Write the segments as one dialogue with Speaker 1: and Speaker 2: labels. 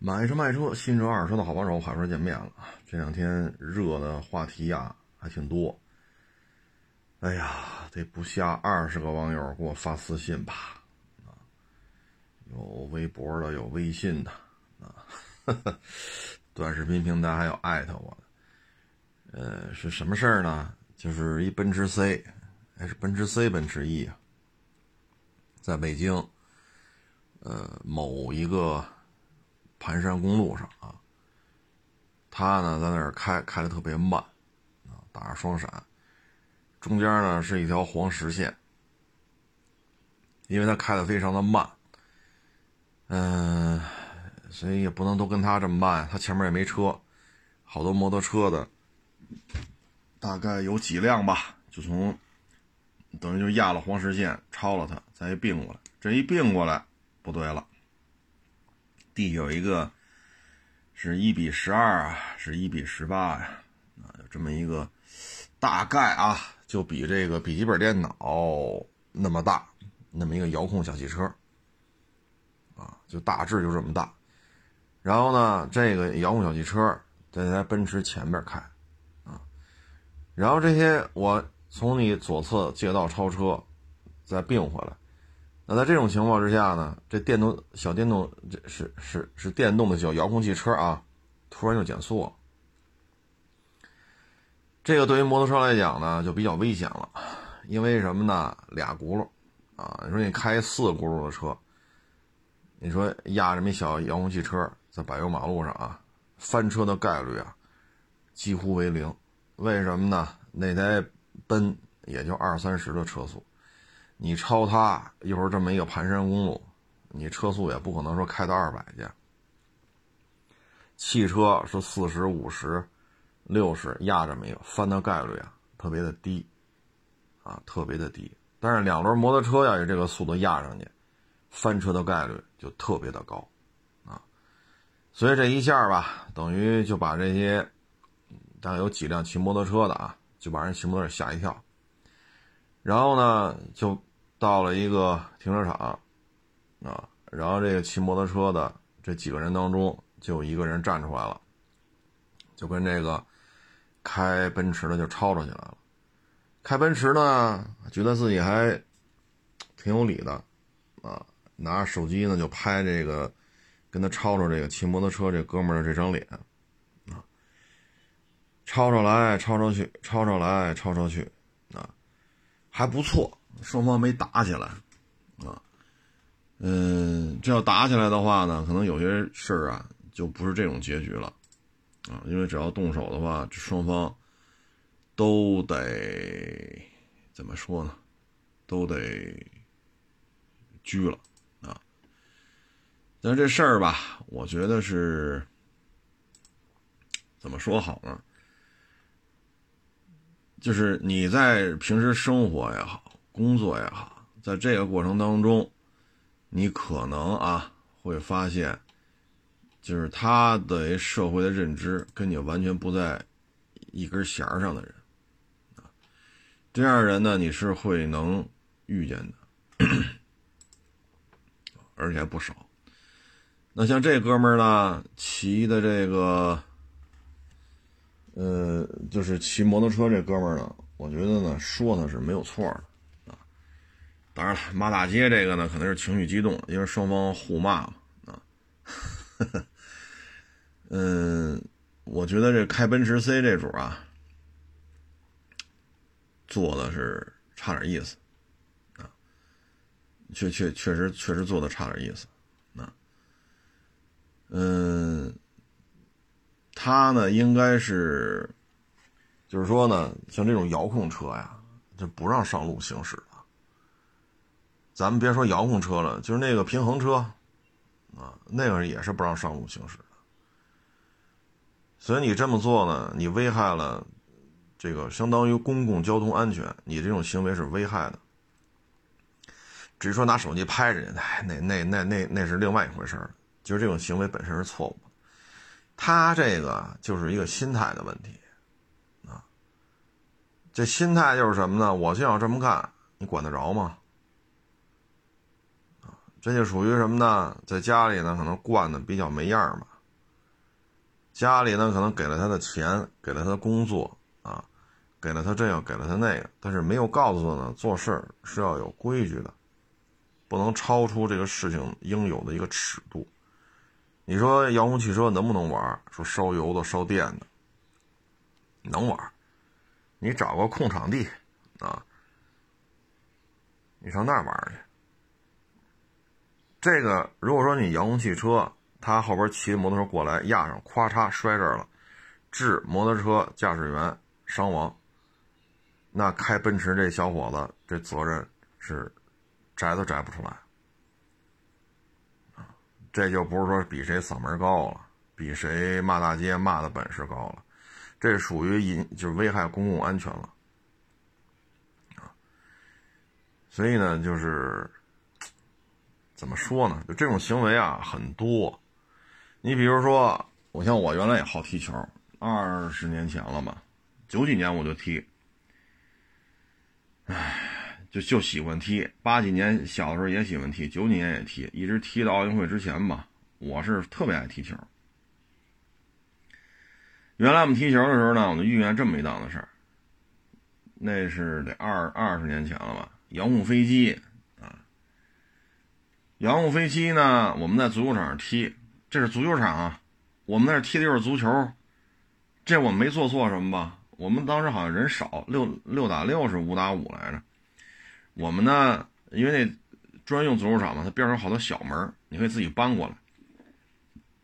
Speaker 1: 买车卖车，新车二手车的好帮手，海说见面了。这两天热的话题呀还挺多。哎呀，得不下二十个网友给我发私信吧，啊，有微博的，有微信的，啊，短视频平台还有艾特我的。呃，是什么事儿呢？就是一奔驰 C，还是奔驰 C、奔驰 E 啊，在北京，呃，某一个。盘山公路上啊，他呢在那儿开，开的特别慢，啊，打着双闪，中间呢是一条黄实线，因为他开的非常的慢，嗯，所以也不能都跟他这么慢，他前面也没车，好多摩托车的，大概有几辆吧，就从，等于就压了黄实线，超了他，再一并过来，这一并过来，不对了。地有一个是一比十二啊，是一比十八呀，啊，有这么一个大概啊，就比这个笔记本电脑那么大，那么一个遥控小汽车啊，就大致就这么大。然后呢，这个遥控小汽车在在奔驰前面开啊，然后这些我从你左侧借道超车，再并回来。那在这种情况之下呢，这电动小电动这是是是电动的小遥控汽车啊，突然就减速了。这个对于摩托车来讲呢，就比较危险了，因为什么呢？俩轱辘啊，你说你开四轱辘的车，你说压这么一小遥控汽车在柏油马路上啊，翻车的概率啊几乎为零。为什么呢？那台奔也就二三十的车速。你超它一会儿这么一个盘山公路，你车速也不可能说开到二百去。汽车是四十五十、六十压这么一个翻的概率啊，特别的低，啊，特别的低。但是两轮摩托车要有这个速度压上去，翻车的概率就特别的高，啊，所以这一下吧，等于就把这些，大概有几辆骑摩托车的啊，就把人骑摩托车吓一跳，然后呢，就。到了一个停车场，啊，然后这个骑摩托车的这几个人当中，就有一个人站出来了，就跟这个开奔驰的就吵吵起来了。开奔驰呢，觉得自己还挺有理的，啊，拿着手机呢就拍这个跟他吵吵这个骑摩托车这哥们儿的这张脸，啊，吵吵来吵吵去，吵吵来吵吵去，啊，还不错。双方没打起来，啊，嗯，这要打起来的话呢，可能有些事儿啊，就不是这种结局了，啊，因为只要动手的话，这双方都得怎么说呢？都得拘了，啊，但这事儿吧，我觉得是怎么说好呢？就是你在平时生活也好。工作也好，在这个过程当中，你可能啊会发现，就是他的社会的认知跟你完全不在一根弦上的人，啊，这样人呢你是会能遇见的，而且还不少。那像这哥们儿呢，骑的这个，呃，就是骑摩托车这哥们儿呢，我觉得呢说他是没有错的。当然了，骂大街这个呢，可能是情绪激动，因为双方互骂嘛啊。嗯，我觉得这开奔驰 C 这主啊，做的是差点意思啊，确确确实确实做的差点意思啊。嗯，他呢应该是，就是说呢，像这种遥控车呀，就不让上路行驶。咱们别说遥控车了，就是那个平衡车，啊，那个也是不让上路行驶的。所以你这么做呢，你危害了这个相当于公共交通安全，你这种行为是危害的。至于说拿手机拍人家，那那那那那是另外一回事儿。就是这种行为本身是错误的，他这个就是一个心态的问题，啊，这心态就是什么呢？我就要这么干，你管得着吗？这就属于什么呢？在家里呢，可能惯的比较没样吧。家里呢，可能给了他的钱，给了他的工作啊，给了他这个，给了他那个，但是没有告诉他呢，做事是要有规矩的，不能超出这个事情应有的一个尺度。你说遥控汽车能不能玩？说烧油的、烧电的，能玩。你找个空场地啊，你上那玩去。这个如果说你遥控汽车，他后边骑摩托车过来压上，咵嚓摔这儿了，致摩托车驾驶员伤亡，那开奔驰这小伙子这责任是摘都摘不出来这就不是说比谁嗓门高了，比谁骂大街骂的本事高了，这属于引就危害公共安全了。所以呢，就是。怎么说呢？就这种行为啊，很多。你比如说，我像我原来也好踢球，二十年前了吧，九几年我就踢，唉，就就喜欢踢。八几年小的时候也喜欢踢，九几年也踢，一直踢到奥运会之前吧。我是特别爱踢球。原来我们踢球的时候呢，我就遇见这么一档子事儿。那是得二二十年前了吧，遥控飞机。遥控飞机呢？我们在足球场上踢，这是足球场啊。我们那踢的就是足球，这我没做错什么吧？我们当时好像人少，六六打六是五打五来着。我们呢，因为那专用足球场嘛，它边上好多小门，你可以自己搬过来。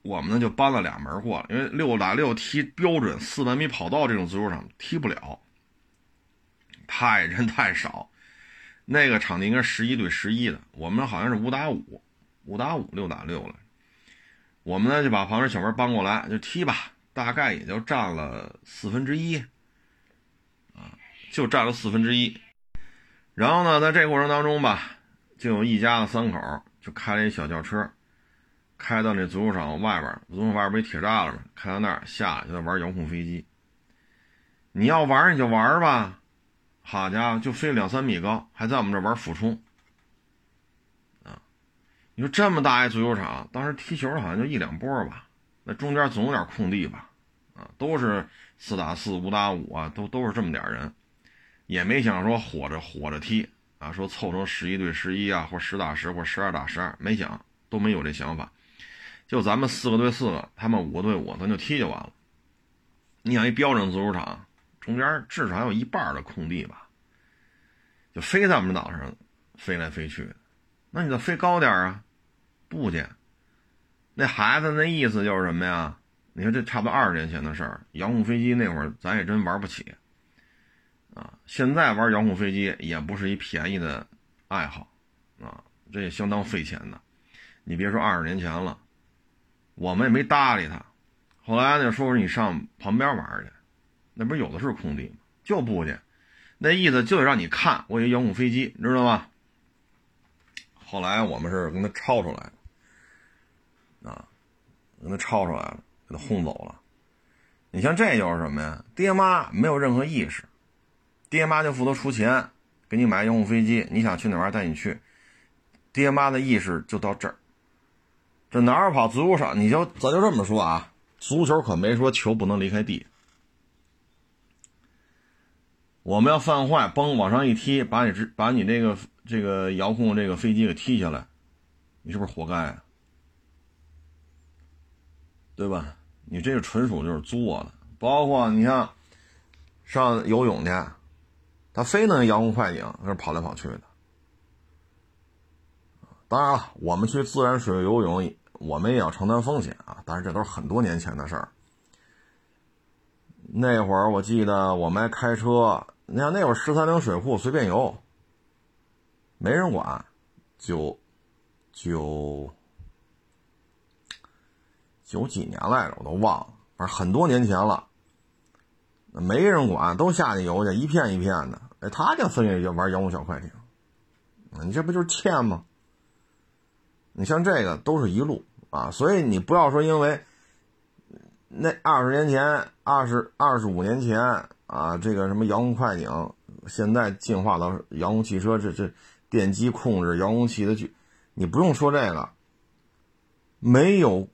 Speaker 1: 我们呢就搬了俩门过来，因为六打六踢标准四百米跑道这种足球场踢不了，太人太少。那个场地应该十一对十一的，我们好像是五打五，五打五六打六了。我们呢就把旁边小门搬过来就踢吧，大概也就占了四分之一，啊，就占了四分之一。然后呢，在这过程当中吧，就有一家子三口就开了一小轿车，开到那足球场外边，足球场外边不铁栅栏吗？开到那儿下来就在玩遥控飞机。你要玩你就玩吧。好家伙，就飞两三米高，还在我们这玩俯冲，啊！你说这么大一足球场，当时踢球好像就一两波吧，那中间总有点空地吧，啊，都是四打四、五打五啊，都都是这么点人，也没想说火着火着踢啊，说凑成十一对十一啊，或十打十或十二打十二，没想都没有这想法，就咱们四个对四个，他们五个对五，咱就踢就完了。你想一标准足球场。中间至少有一半的空地吧，就飞在我们岛上，飞来飞去。那你就飞高点啊？不见。那孩子那意思就是什么呀？你说这差不多二十年前的事儿，遥控飞机那会儿咱也真玩不起啊。现在玩遥控飞机也不是一便宜的爱好啊，这也相当费钱的。你别说二十年前了，我们也没搭理他。后来呢，说是你上旁边玩去。那不是有的是空地吗？就不去，那意思就得让你看我有遥控飞机，你知道吗？后来我们是跟他抄出来的，啊，跟他抄出来了，给他轰走了。你像这就是什么呀？爹妈没有任何意识，爹妈就负责出钱给你买遥控飞机，你想去哪玩带你去，爹妈的意识就到这儿。这哪儿跑足球场？你就咱就这么说啊，足球可没说球不能离开地。我们要犯坏，嘣往上一踢，把你这把你这个这个遥控这个飞机给踢下来，你是不是活该啊？对吧？你这个纯属就是作的。包括你像上游泳去，他非能遥控快艇，那是跑来跑去的。当然了，我们去自然水域游泳，我们也要承担风险啊。但是这都是很多年前的事儿。那会儿我记得我们还开车。你看那会儿十三陵水库随便游，没人管，九九九几年来着，我都忘了，反正很多年前了。没人管，都下去游去，一片一片的。哎，他就分去玩遥控小快艇，你这不就是欠吗？你像这个都是一路啊，所以你不要说因为那二十年前、二十二十五年前。啊，这个什么遥控快艇，现在进化到遥控汽车，这这电机控制遥控器的，你不用说这个，没有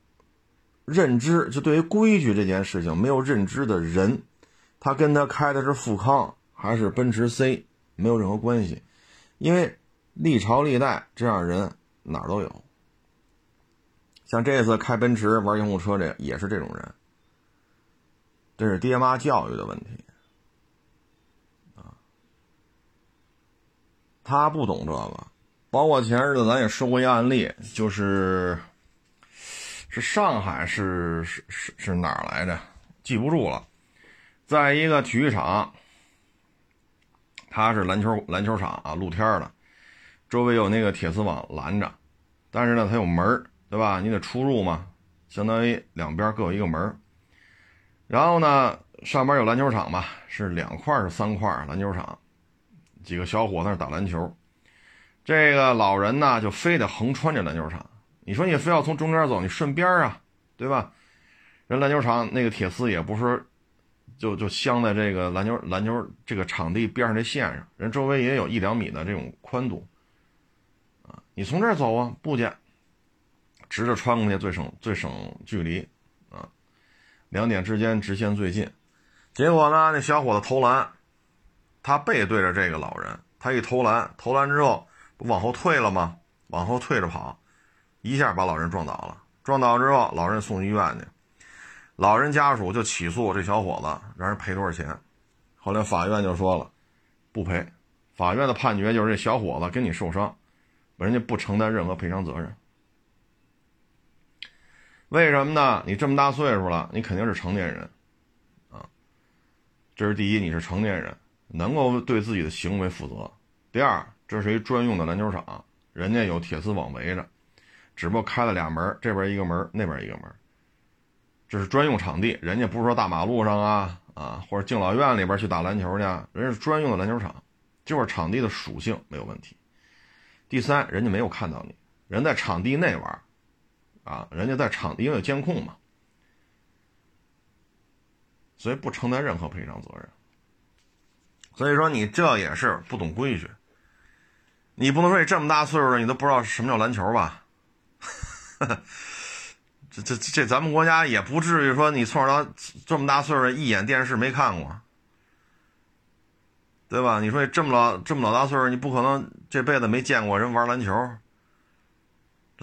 Speaker 1: 认知，就对于规矩这件事情没有认知的人，他跟他开的是富康还是奔驰 C 没有任何关系，因为历朝历代这样人哪儿都有。像这次开奔驰玩洋户车，这也是这种人，这是爹妈教育的问题啊，他不懂这个。包括前日子咱也说过一案例，就是是上海是是是是哪儿来着？记不住了，在一个体育场，它是篮球篮球场啊，露天的，周围有那个铁丝网拦着，但是呢，它有门对吧？你得出入嘛，相当于两边各有一个门然后呢，上边有篮球场吧，是两块是三块篮球场，几个小伙子那打篮球。这个老人呢，就非得横穿这篮球场。你说你非要从中间走，你顺边啊，对吧？人篮球场那个铁丝也不是，就就镶在这个篮球篮球这个场地边上这线上，人周围也有一两米的这种宽度啊。你从这儿走啊，不见，直着穿过去最省最省距离。两点之间直线最近，结果呢，那小伙子投篮，他背对着这个老人，他一投篮，投篮之后不。往后退了吗？往后退着跑，一下把老人撞倒了。撞倒之后，老人送医院去，老人家属就起诉这小伙子，让人赔多少钱。后来法院就说了，不赔。法院的判决就是这小伙子跟你受伤，人家不承担任何赔偿责任。为什么呢？你这么大岁数了，你肯定是成年人，啊，这是第一，你是成年人，能够对自己的行为负责。第二。这是一专用的篮球场，人家有铁丝网围着，只不过开了俩门，这边一个门，那边一个门。这是专用场地，人家不是说大马路上啊啊，或者敬老院里边去打篮球去，人家是专用的篮球场，就是场地的属性没有问题。第三，人家没有看到你，人在场地内玩，啊，人家在场地因为有监控嘛，所以不承担任何赔偿责任。所以说你这也是不懂规矩。你不能说你这么大岁数了，你都不知道什么叫篮球吧？这 这这，咱们国家也不至于说你从小到这么大岁数一眼电视没看过，对吧？你说你这么老这么老大岁数，你不可能这辈子没见过人玩篮球。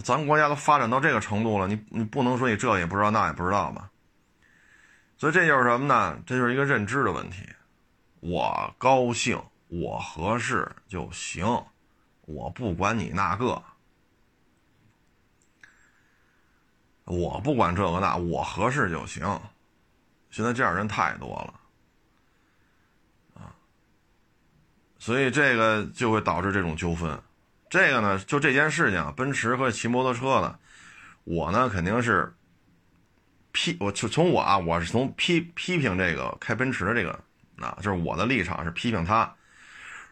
Speaker 1: 咱国家都发展到这个程度了，你你不能说你这也不知道那也不知道吧？所以这就是什么呢？这就是一个认知的问题。我高兴，我合适就行。我不管你那个，我不管这个那，我合适就行。现在这样人太多了，啊，所以这个就会导致这种纠纷。这个呢，就这件事情，奔驰和骑摩托车的，我呢肯定是批，我就从我啊，我是从批批评这个开奔驰的这个，啊，就是我的立场是批评他，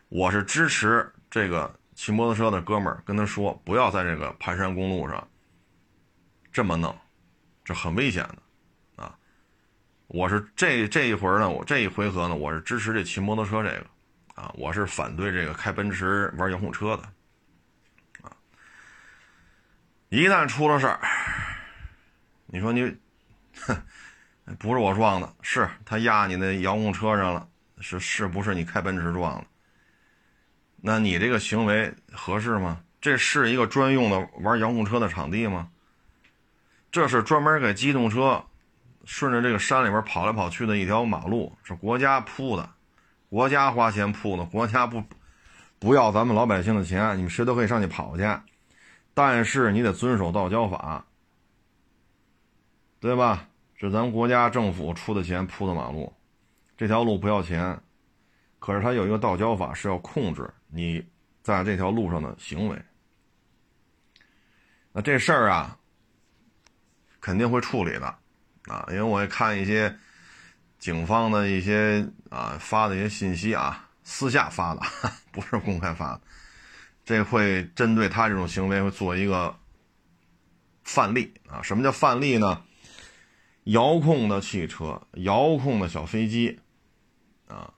Speaker 1: 我是支持这个。骑摩托车的哥们儿跟他说：“不要在这个盘山公路上这么弄，这很危险的啊！”我是这这一回呢，我这一回合呢，我是支持这骑摩托车这个啊，我是反对这个开奔驰玩遥控车的啊。一旦出了事儿，你说你，哼，不是我撞的，是他压你那遥控车上了，是是不是你开奔驰撞的？那你这个行为合适吗？这是一个专用的玩遥控车的场地吗？这是专门给机动车顺着这个山里边跑来跑去的一条马路，是国家铺的，国家花钱铺的，国家不不要咱们老百姓的钱，你们谁都可以上去跑去，但是你得遵守道交法，对吧？是咱们国家政府出的钱铺的马路，这条路不要钱，可是它有一个道交法是要控制。你在这条路上的行为，那这事儿啊，肯定会处理的啊，因为我也看一些警方的一些啊发的一些信息啊，私下发的，不是公开发的，这会针对他这种行为会做一个范例啊。什么叫范例呢？遥控的汽车、遥控的小飞机啊，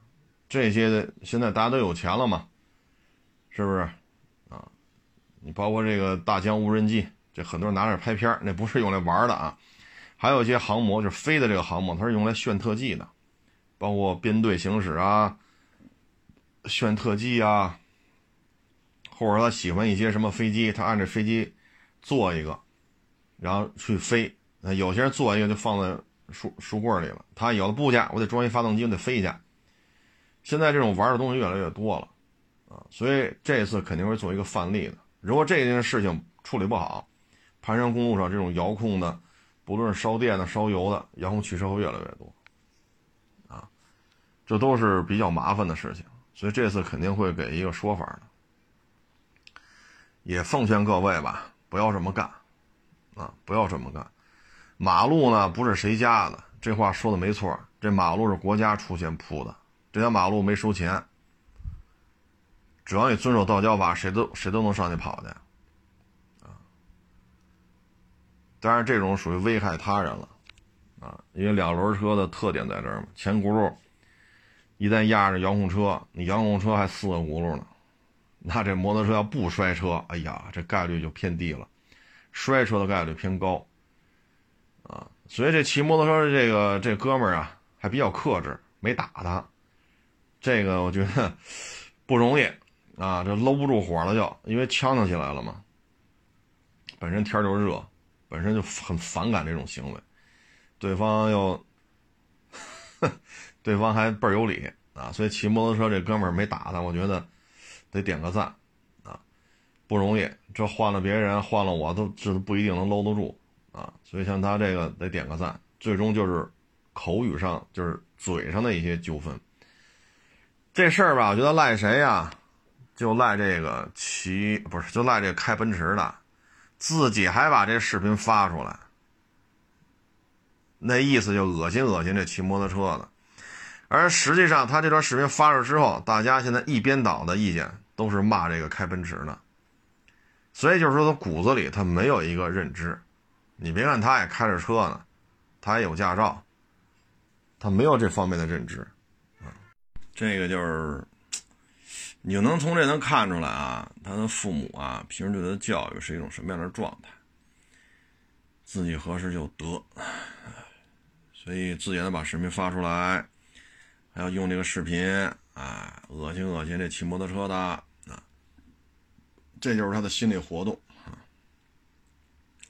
Speaker 1: 这些的现在大家都有钱了嘛。是不是啊？你包括这个大疆无人机，这很多人拿着拍片那不是用来玩的啊。还有一些航模，就是飞的这个航模，它是用来炫特技的，包括编队行驶啊，炫特技啊，或者他喜欢一些什么飞机，他按着飞机做一个，然后去飞。有些人做一个就放在书书柜里了，他有的部件我得装一发动机，我得飞一下。现在这种玩的东西越来越多了，啊，所以这次肯定会做一个范例的。如果这件事情处理不好，盘山公路上这种遥控的。不论是烧电的、烧油的，遥控汽车会越来越多，啊，这都是比较麻烦的事情，所以这次肯定会给一个说法的。也奉劝各位吧，不要这么干，啊，不要这么干。马路呢不是谁家的，这话说的没错，这马路是国家出钱铺的，这条马路没收钱，只要你遵守道交法，谁都谁都能上去跑去。当然，这种属于危害他人了，啊，因为两轮车的特点在这儿嘛，前轱辘一旦压着遥控车，你遥控车还四个轱辘呢，那这摩托车要不摔车，哎呀，这概率就偏低了，摔车的概率偏高，啊，所以这骑摩托车的这个这哥们儿啊，还比较克制，没打他，这个我觉得不容易啊，这搂不住火了就，因为呛呛起来了嘛，本身天就热。本身就很反感这种行为，对方又，对方还倍儿有理啊，所以骑摩托车这哥们儿没打他，我觉得得点个赞啊，不容易，这换了别人，换了我都这不一定能搂得住啊，所以像他这个得点个赞，最终就是口语上就是嘴上的一些纠纷，这事儿吧，我觉得赖谁呀？就赖这个骑不是就赖这开奔驰的。自己还把这视频发出来，那意思就恶心恶心这骑摩托车的。而实际上，他这段视频发出之后，大家现在一边倒的意见都是骂这个开奔驰的。所以就是说，他骨子里他没有一个认知。你别看他也开着车呢，他也有驾照，他没有这方面的认知。这个就是。你就能从这能看出来啊，他的父母啊，平时对他的教育是一种什么样的状态？自己合适就得，所以自己呢把视频发出来，还要用这个视频，啊，恶心恶心这骑摩托车的啊，这就是他的心理活动啊。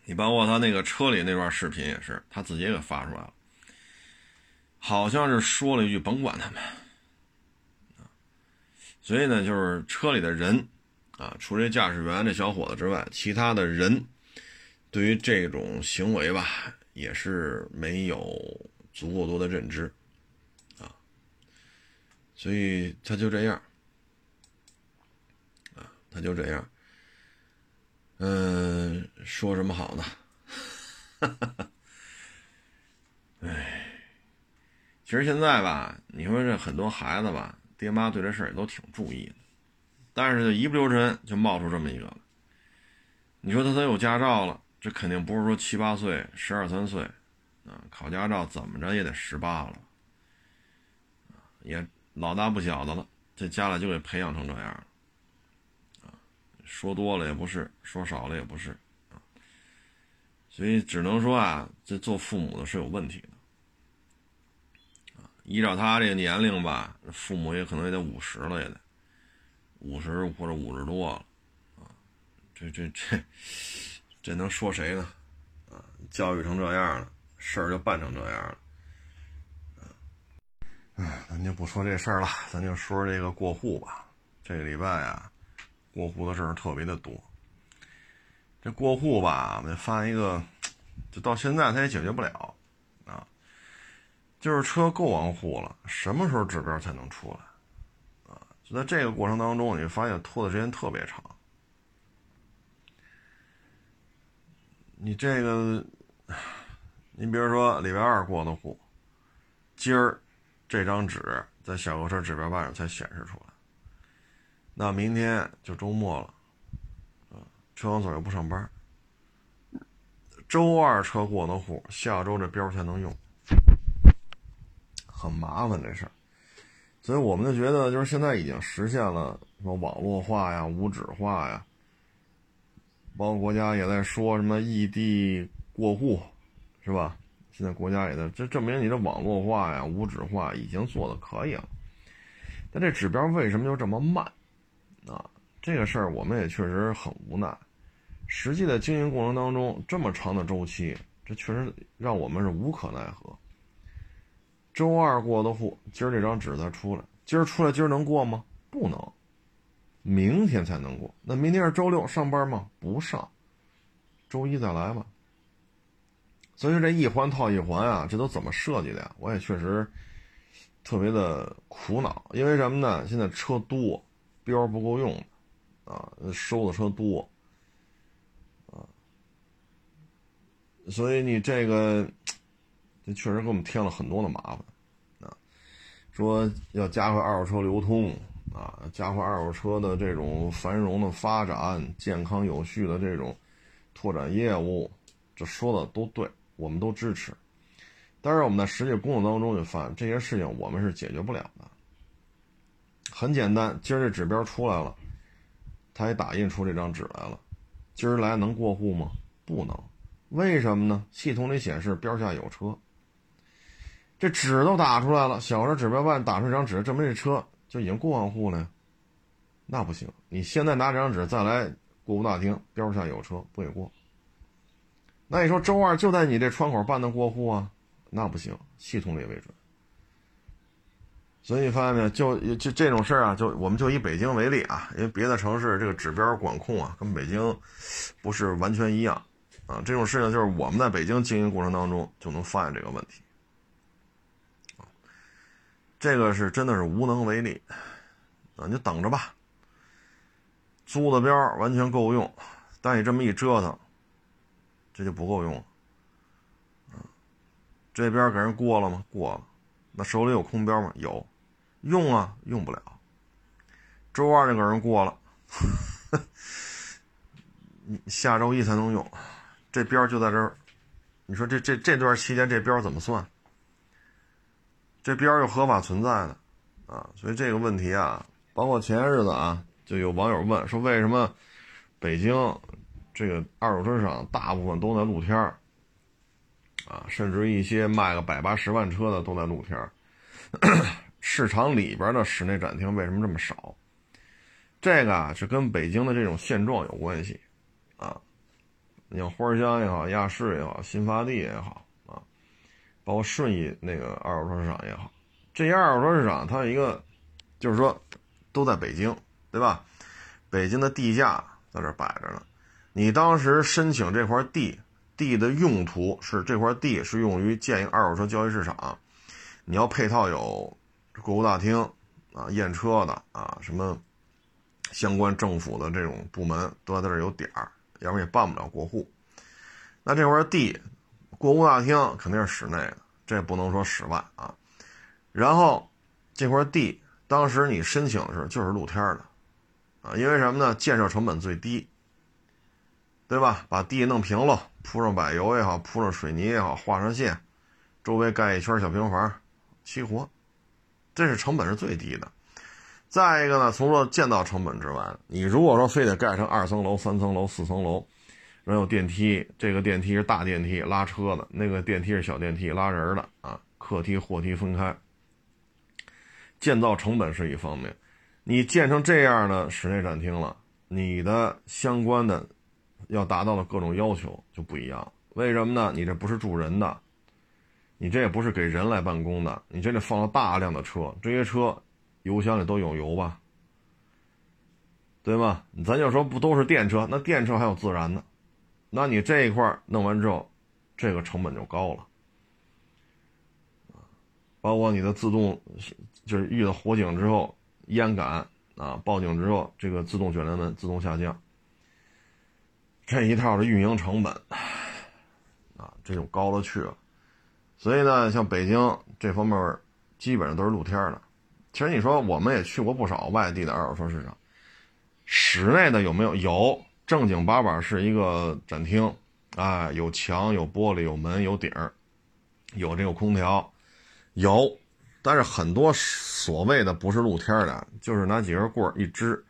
Speaker 1: 你包括他那个车里那段视频也是，他自己也给发出来了，好像是说了一句“甭管他们”。啊所以呢，就是车里的人，啊，除了驾驶员这小伙子之外，其他的人对于这种行为吧，也是没有足够多的认知，所以他就这样，啊，他就这样，嗯，说什么好呢？哈哈哈，哎，其实现在吧，你说这很多孩子吧。爹妈对这事儿也都挺注意的，但是一不留神就冒出这么一个了。你说他都有驾照了，这肯定不是说七八岁、十二三岁，啊，考驾照怎么着也得十八了，也老大不小的了，这家里就给培养成这样了，啊，说多了也不是，说少了也不是，啊，所以只能说啊，这做父母的是有问题的。依照他这个年龄吧，父母也可能也得五十了，也得五十或者五十多了，啊，这这这这能说谁呢？啊，教育成这样了，事儿就办成这样了，哎，咱就不说这事儿了，咱就说这个过户吧。这个礼拜啊，过户的事儿特别的多。这过户吧，我们发一个，就到现在他也解决不了啊。就是车够完户了，什么时候指标才能出来？啊，就在这个过程当中，你发现拖的时间特别长。你这个，你比如说礼拜二过的户，今儿这张纸在小客车指标板上才显示出来，那明天就周末了，啊，车管所又不上班，周二车过的户，下周这标才能用。很麻烦这事儿，所以我们就觉得，就是现在已经实现了什么网络化呀、无纸化呀，包括国家也在说什么异地过户，是吧？现在国家也在，这证明你的网络化呀、无纸化已经做的可以了。但这指标为什么就这么慢？啊，这个事儿我们也确实很无奈。实际的经营过程当中，这么长的周期，这确实让我们是无可奈何。周二过的户，今儿这张纸再出来，今儿出来今儿能过吗？不能，明天才能过。那明天是周六上班吗？不上，周一再来吧。所以说这一环套一环啊，这都怎么设计的呀？我也确实特别的苦恼，因为什么呢？现在车多，标不够用啊，收的车多。啊所以你这个，这确实给我们添了很多的麻烦，啊，说要加快二手车流通，啊，加快二手车的这种繁荣的发展，健康有序的这种拓展业务，这说的都对，我们都支持。但是我们在实际工作当中就发现，这些事情我们是解决不了的。很简单，今儿这指标出来了，他也打印出这张纸来了，今儿来能过户吗？不能。为什么呢？系统里显示标下有车，这纸都打出来了，小的指标办打出一张纸，证明这车就已经过完户了呀？那不行，你现在拿这张纸再来过户大厅，标下有车不给过。那你说周二就在你这窗口办的过户啊？那不行，系统里为准。所以你发现没有？就就这种事儿啊，就我们就以北京为例啊，因为别的城市这个指标管控啊，跟北京不是完全一样。啊，这种事情就是我们在北京经营过程当中就能发现这个问题，这个是真的是无能为力，啊，你就等着吧。租的标完全够用，但你这么一折腾，这就不够用了。这边给人过了吗？过了，那手里有空标吗？有，用啊，用不了。周二就给人过了，下周一才能用。这标就在这儿，你说这这这段期间这标怎么算？这标又合法存在的啊，所以这个问题啊，包括前些日子啊，就有网友问说，为什么北京这个二手车市场大部分都在露天儿啊，甚至一些卖个百八十万车的都在露天儿，市场里边的室内展厅为什么这么少？这个啊，是跟北京的这种现状有关系啊。你像花乡也好，亚市也好，新发地也好啊，包括顺义那个二手车市场也好，这些二手车市场它有一个，就是说都在北京，对吧？北京的地价在这摆着呢。你当时申请这块地，地的用途是这块地是用于建一个二手车交易市场，你要配套有购物大厅啊、验车的啊，什么相关政府的这种部门都在这有点儿。要不然也办不了过户。那这块地，过户大厅肯定是室内的，这不能说室外啊。然后这块地当时你申请的时候就是露天的，啊，因为什么呢？建设成本最低，对吧？把地弄平了，铺上柏油也好，铺上水泥也好，画上线，周围盖一圈小平房，齐活，这是成本是最低的。再一个呢，除了建造成本之外，你如果说非得盖成二层楼、三层楼、四层楼，然后有电梯，这个电梯是大电梯拉车的，那个电梯是小电梯拉人的啊，客梯、货梯分开。建造成本是一方面，你建成这样的室内展厅了，你的相关的要达到的各种要求就不一样。为什么呢？你这不是住人的，你这也不是给人来办公的，你这里放了大量的车，这些车。油箱里都有油吧，对吧？咱就说不都是电车，那电车还有自燃的，那你这一块弄完之后，这个成本就高了包括你的自动，就是遇到火警之后烟感啊，报警之后这个自动卷帘门自动下降，这一套的运营成本啊，这就高了去了。所以呢，像北京这方面基本上都是露天的。其实你说我们也去过不少外地的二手车市场，室内的有没有？有，正经八百是一个展厅，啊，有墙、有玻璃、有门、有顶儿，有这个空调，有。但是很多所谓的不是露天的，就是拿几根棍儿一支，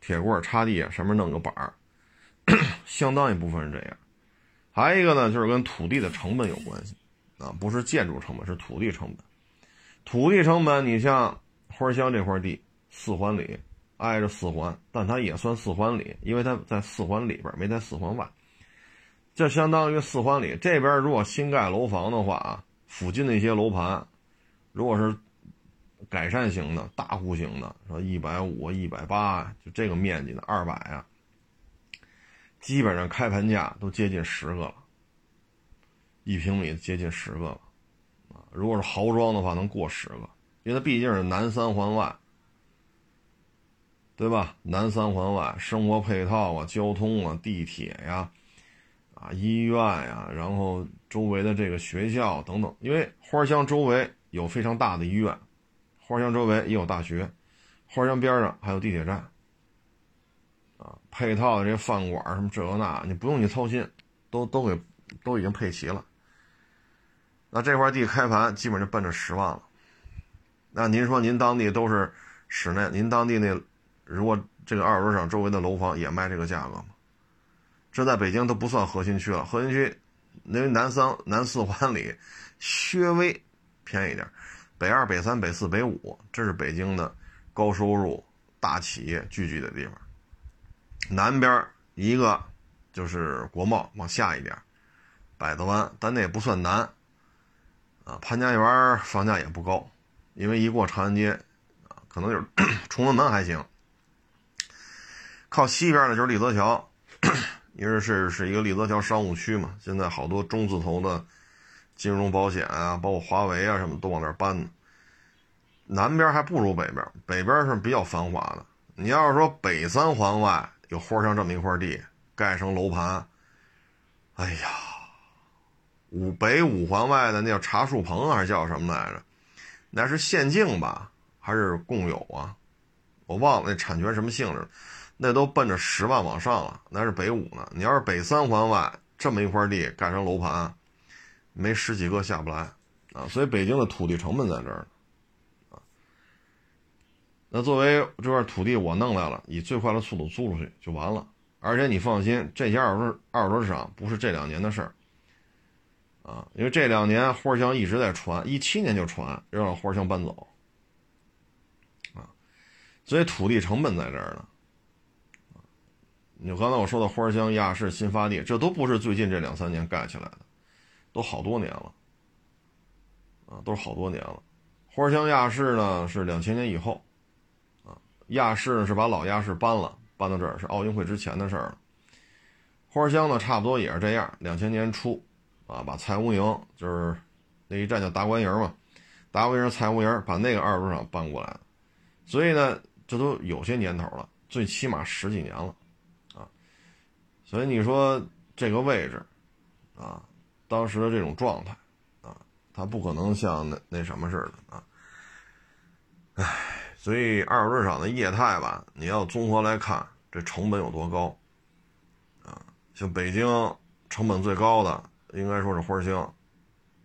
Speaker 1: 铁棍儿插地上面弄个板儿，相当一部分是这样。还有一个呢，就是跟土地的成本有关系啊，不是建筑成本，是土地成本。土地成本，你像花乡这块地，四环里挨着四环，但它也算四环里，因为它在四环里边，没在四环外。这相当于四环里这边，如果新盖楼房的话啊，附近的一些楼盘，如果是改善型的大户型的，说一百五、一百八，就这个面积的二百啊，基本上开盘价都接近十个了，一平米接近十个了啊。如果是豪装的话，能过十个，因为它毕竟是南三环外，对吧？南三环外，生活配套啊、交通啊、地铁呀。啊，医院呀，然后周围的这个学校等等，因为花乡周围有非常大的医院，花乡周围也有大学，花乡边上还有地铁站，啊，配套的这些饭馆什么这个那，你不用你操心，都都给都已经配齐了。那这块地开盘基本就奔着十万了。那您说您当地都是室内，您当地那如果这个二手市场周围的楼房也卖这个价格吗？这在北京都不算核心区了，核心区，因为南三南四环里，稍微便宜点，北二、北三、北四、北五，这是北京的高收入大企业聚集的地方。南边一个就是国贸，往下一点，百子湾，但那也不算南。啊，潘家园房价也不高，因为一过长安街，啊，可能就是 崇文门还行。靠西边呢就是立泽桥。因为是是一个立泽桥商务区嘛，现在好多中字头的金融保险啊，包括华为啊什么都往那儿搬呢。南边还不如北边，北边是比较繁华的。你要是说北三环外有花乡这么一块地，盖成楼盘，哎呀，五北五环外的那叫茶树棚还是叫什么来着？那是县境吧，还是共有啊？我忘了那产权什么性质。那都奔着十万往上了，那是北五呢。你要是北三环外这么一块地盖成楼盘，没十几个下不来啊。所以北京的土地成本在这儿。那作为这块土地我弄来了，以最快的速度租出去就完了。而且你放心，这些二手二手市场不是这两年的事儿啊，因为这两年花乡一直在传，一七年就传让花乡搬走啊，所以土地成本在这儿呢。你刚才我说的花乡亚市新发地，这都不是最近这两三年盖起来的，都好多年了，啊，都是好多年了。花乡亚市呢是两千年以后，亚视是把老亚视搬了，搬到这儿是奥运会之前的事儿了。花乡呢差不多也是这样，两千年初，啊，把蔡无营就是那一站叫达官营嘛，达官营蔡无营把那个二手市场搬过来了，所以呢，这都有些年头了，最起码十几年了。啊所以你说这个位置，啊，当时的这种状态，啊，它不可能像那那什么似的啊，唉，所以二手市场的业态吧，你要综合来看，这成本有多高，啊，像北京成本最高的应该说是花乡，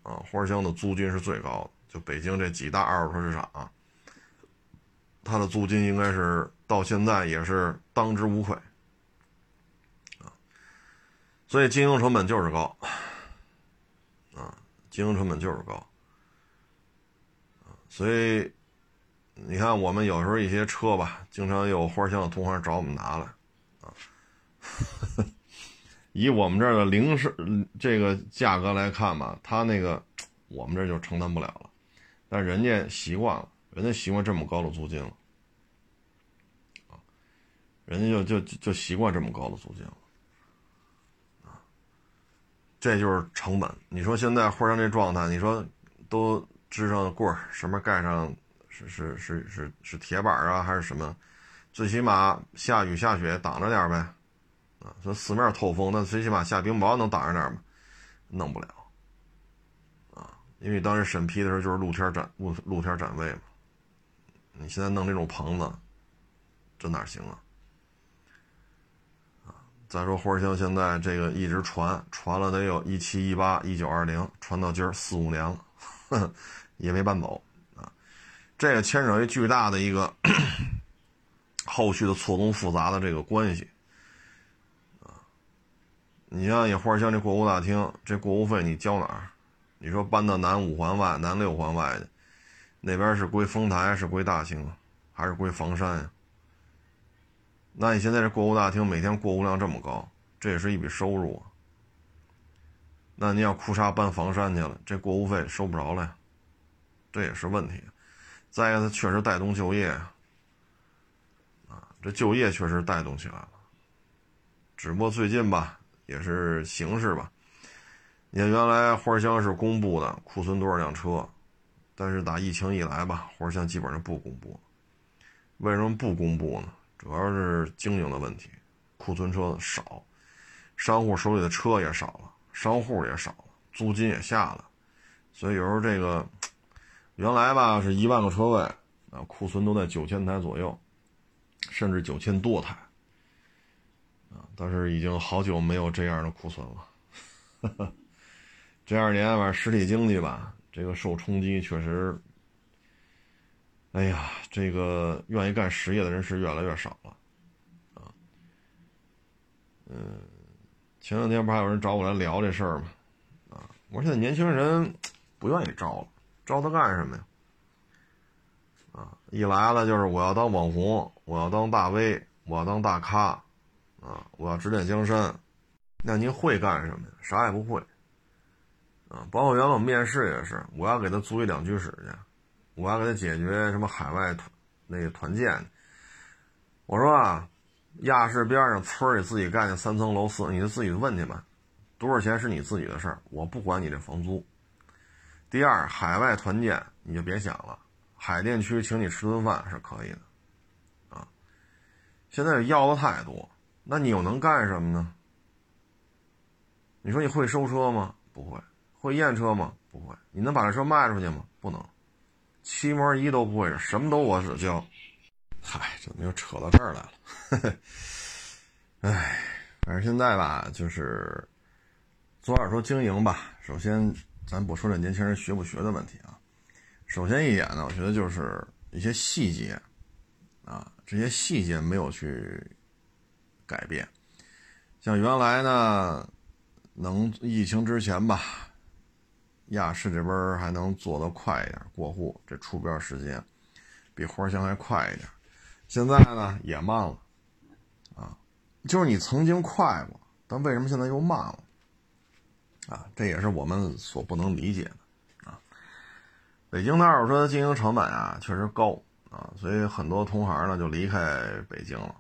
Speaker 1: 啊，花乡的租金是最高的，就北京这几大二手车市场，它的租金应该是到现在也是当之无愧啊。所以经营成本就是高，啊，经营成本就是高，所以你看我们有时候一些车吧，经常有花乡的同行找我们拿来，啊，以我们这儿的零售这个价格来看吧，他那个我们这就承担不了了，但人家习惯了，人家习惯这么高的租金了，啊，人家就就就习惯这么高的租金了。这就是成本。你说现在花乡这状态，你说都支上棍儿，什么盖上是是是是铁板啊，还是什么？最起码下雨下雪挡着点呗，啊，说四面透风，那最起码下冰雹能挡着点吗？弄不了，啊，因为当时审批的时候就是露天展露露天展位嘛。你现在弄这种棚子，这哪行啊？啊再说花乡现在这个一直传传了得有一七一八一九二零，传到今儿四五年了，也没搬走。这个牵扯一巨大的一个后续的错综复杂的这个关系啊。你像你花乡这过户大厅，这过户费你交哪儿？你说搬到南五环外、南六环外的，那边是归丰台，是归大兴，还是归房山呀？那你现在这过户大厅每天过户量这么高，这也是一笔收入啊。那你要哭啥搬房山去了，这过户费收不着了呀，这也是问题。再一个，它确实带动就业啊，这就业确实带动起来了。只不过最近吧，也是形势吧。你看，原来花乡是公布的库存多少辆车，但是打疫情以来吧，花乡基本上不公布。为什么不公布呢？主要是经营的问题，库存车少，商户手里的车也少了，商户也少了，租金也下了，所以有时候这个原来吧是一万个车位啊，库存都在九千台左右，甚至九千多台啊，但是已经好久没有这样的库存了。这二年吧，实体经济吧，这个受冲击确实，哎呀，这个愿意干实业的人是越来越少了，啊，嗯，前两天不还有人找我来聊这事儿吗？啊，我说现在年轻人不愿意招了，招他干什么呀？啊，一来了就是我要当网红，我要当大 V，我要当大咖，啊，我要指点江山，那您会干什么呀？啥也不会。啊，包括原来我面试也是，我要给他租一两居室去，我要给他解决什么海外团那个团建。我说啊，亚市边上村里自己盖那三层楼四，你就自己问去吧，多少钱是你自己的事儿，我不管你这房租。第二，海外团建你就别想了，海淀区请你吃顿饭是可以的，啊，现在要的太多，那你又能干什么呢？你说你会收车吗？不会。会验车吗？不会。你能把这车卖出去吗？不能。七模一都不会，什么都我只教。嗨，怎么又扯到这儿来了？哎，反正现在吧，就是做二手经营吧。首先，咱不说这年轻人学不学的问题啊。首先一点呢，我觉得就是一些细节啊，这些细节没有去改变。像原来呢，能疫情之前吧。亚市这边还能做得快一点，过户这出标时间比花乡还快一点。现在呢也慢了，啊，就是你曾经快过，但为什么现在又慢了？啊，这也是我们所不能理解的啊。北京的二手车经营成本啊确实高啊，所以很多同行呢就离开北京了。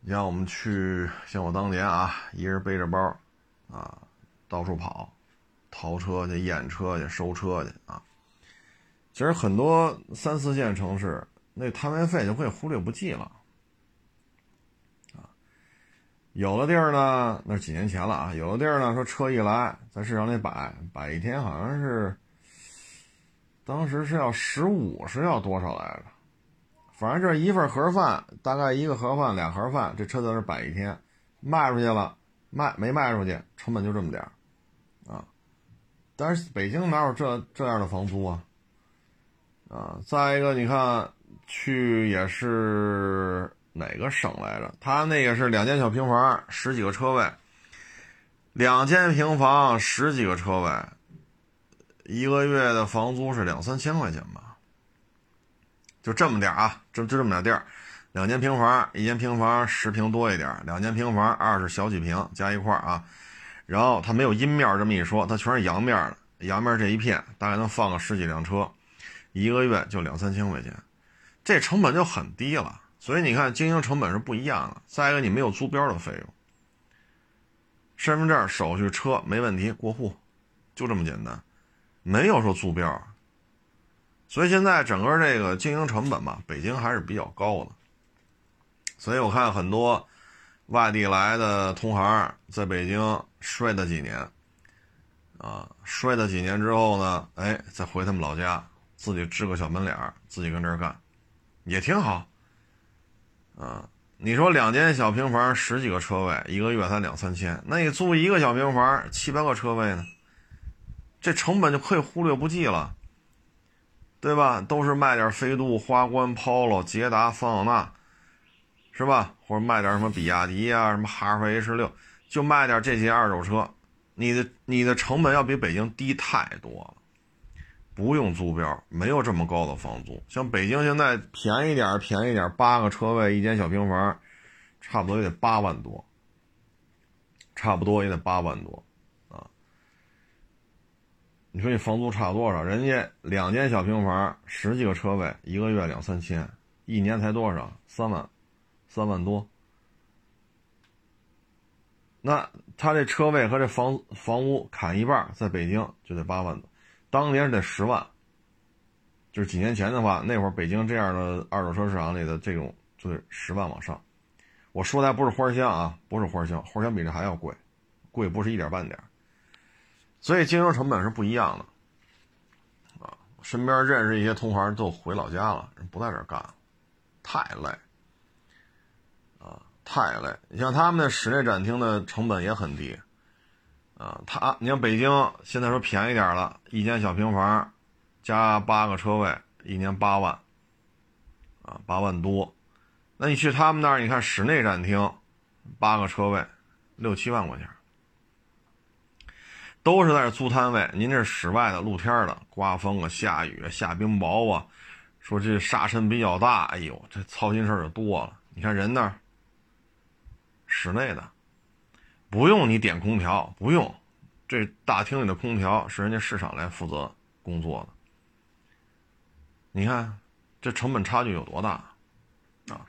Speaker 1: 你像我们去，像我当年啊，一人背着包啊，到处跑。淘车去、验车去、收车去啊！其实很多三四线城市那摊位费就可以忽略不计了啊。有的地儿呢，那是几年前了啊。有的地儿呢，说车一来在市场里摆摆一天，好像是当时是要十五，是要多少来着？反正这一份盒饭，大概一个盒饭、俩盒饭，这车在那摆一天，卖出去了，卖没卖出去，成本就这么点儿。但是北京哪有这这样的房租啊？啊，再一个，你看去也是哪个省来着？他那个是两间小平房，十几个车位，两间平房十几个车位，一个月的房租是两三千块钱吧？就这么点啊，就就这么点地儿，两间平房，一间平房十平多一点，两间平房二十小几平加一块啊。然后它没有阴面这么一说，它全是阳面的。阳面这一片大概能放个十几辆车，一个月就两三千块钱，这成本就很低了。所以你看，经营成本是不一样的。再一个，你没有租标的费用，身份证、手续、车没问题，过户，就这么简单，没有说租标。所以现在整个这个经营成本吧，北京还是比较高的。所以我看很多。外地来的同行在北京摔了几年，啊，摔了几年之后呢，哎，再回他们老家，自己支个小门脸自己跟这儿干，也挺好。啊，你说两间小平房，十几个车位，一个月才两三千，那你租一个小平房，七八个车位呢，这成本就可以忽略不计了，对吧？都是卖点飞度、花冠、Polo、捷达、桑塔纳。是吧？或者卖点什么比亚迪啊，什么哈弗 H 六，就卖点这些二手车，你的你的成本要比北京低太多了。不用租标，没有这么高的房租。像北京现在便宜点，便宜点，八个车位一间小平房，差不多也得八万多，差不多也得八万多，啊。你说你房租差多少？人家两间小平房，十几个车位，一个月两三千，一年才多少？三万，三万多。那他这车位和这房房屋砍一半，在北京就得八万多。当年得十万，就是几年前的话，那会儿北京这样的二手车市场里的这种就得十万往上。我说的还不是花香啊，不是花香，花香比这还要贵，贵不是一点半点。所以经营成本是不一样的啊。身边认识一些同行都回老家了，人不在这干，太累啊，太累。你像他们那室内展厅的成本也很低。啊，他，你像北京现在说便宜点了，一间小平房，加八个车位，一年八万，啊，八万多。那你去他们那儿，你看室内展厅，八个车位，六七万块钱，都是在这租摊位。您这是室外的，露天的，刮风啊，下雨，下冰雹啊，说这沙尘比较大，哎呦，这操心事儿就多了。你看人那儿，室内的。不用你点空调，不用，这大厅里的空调是人家市场来负责工作的。你看，这成本差距有多大啊？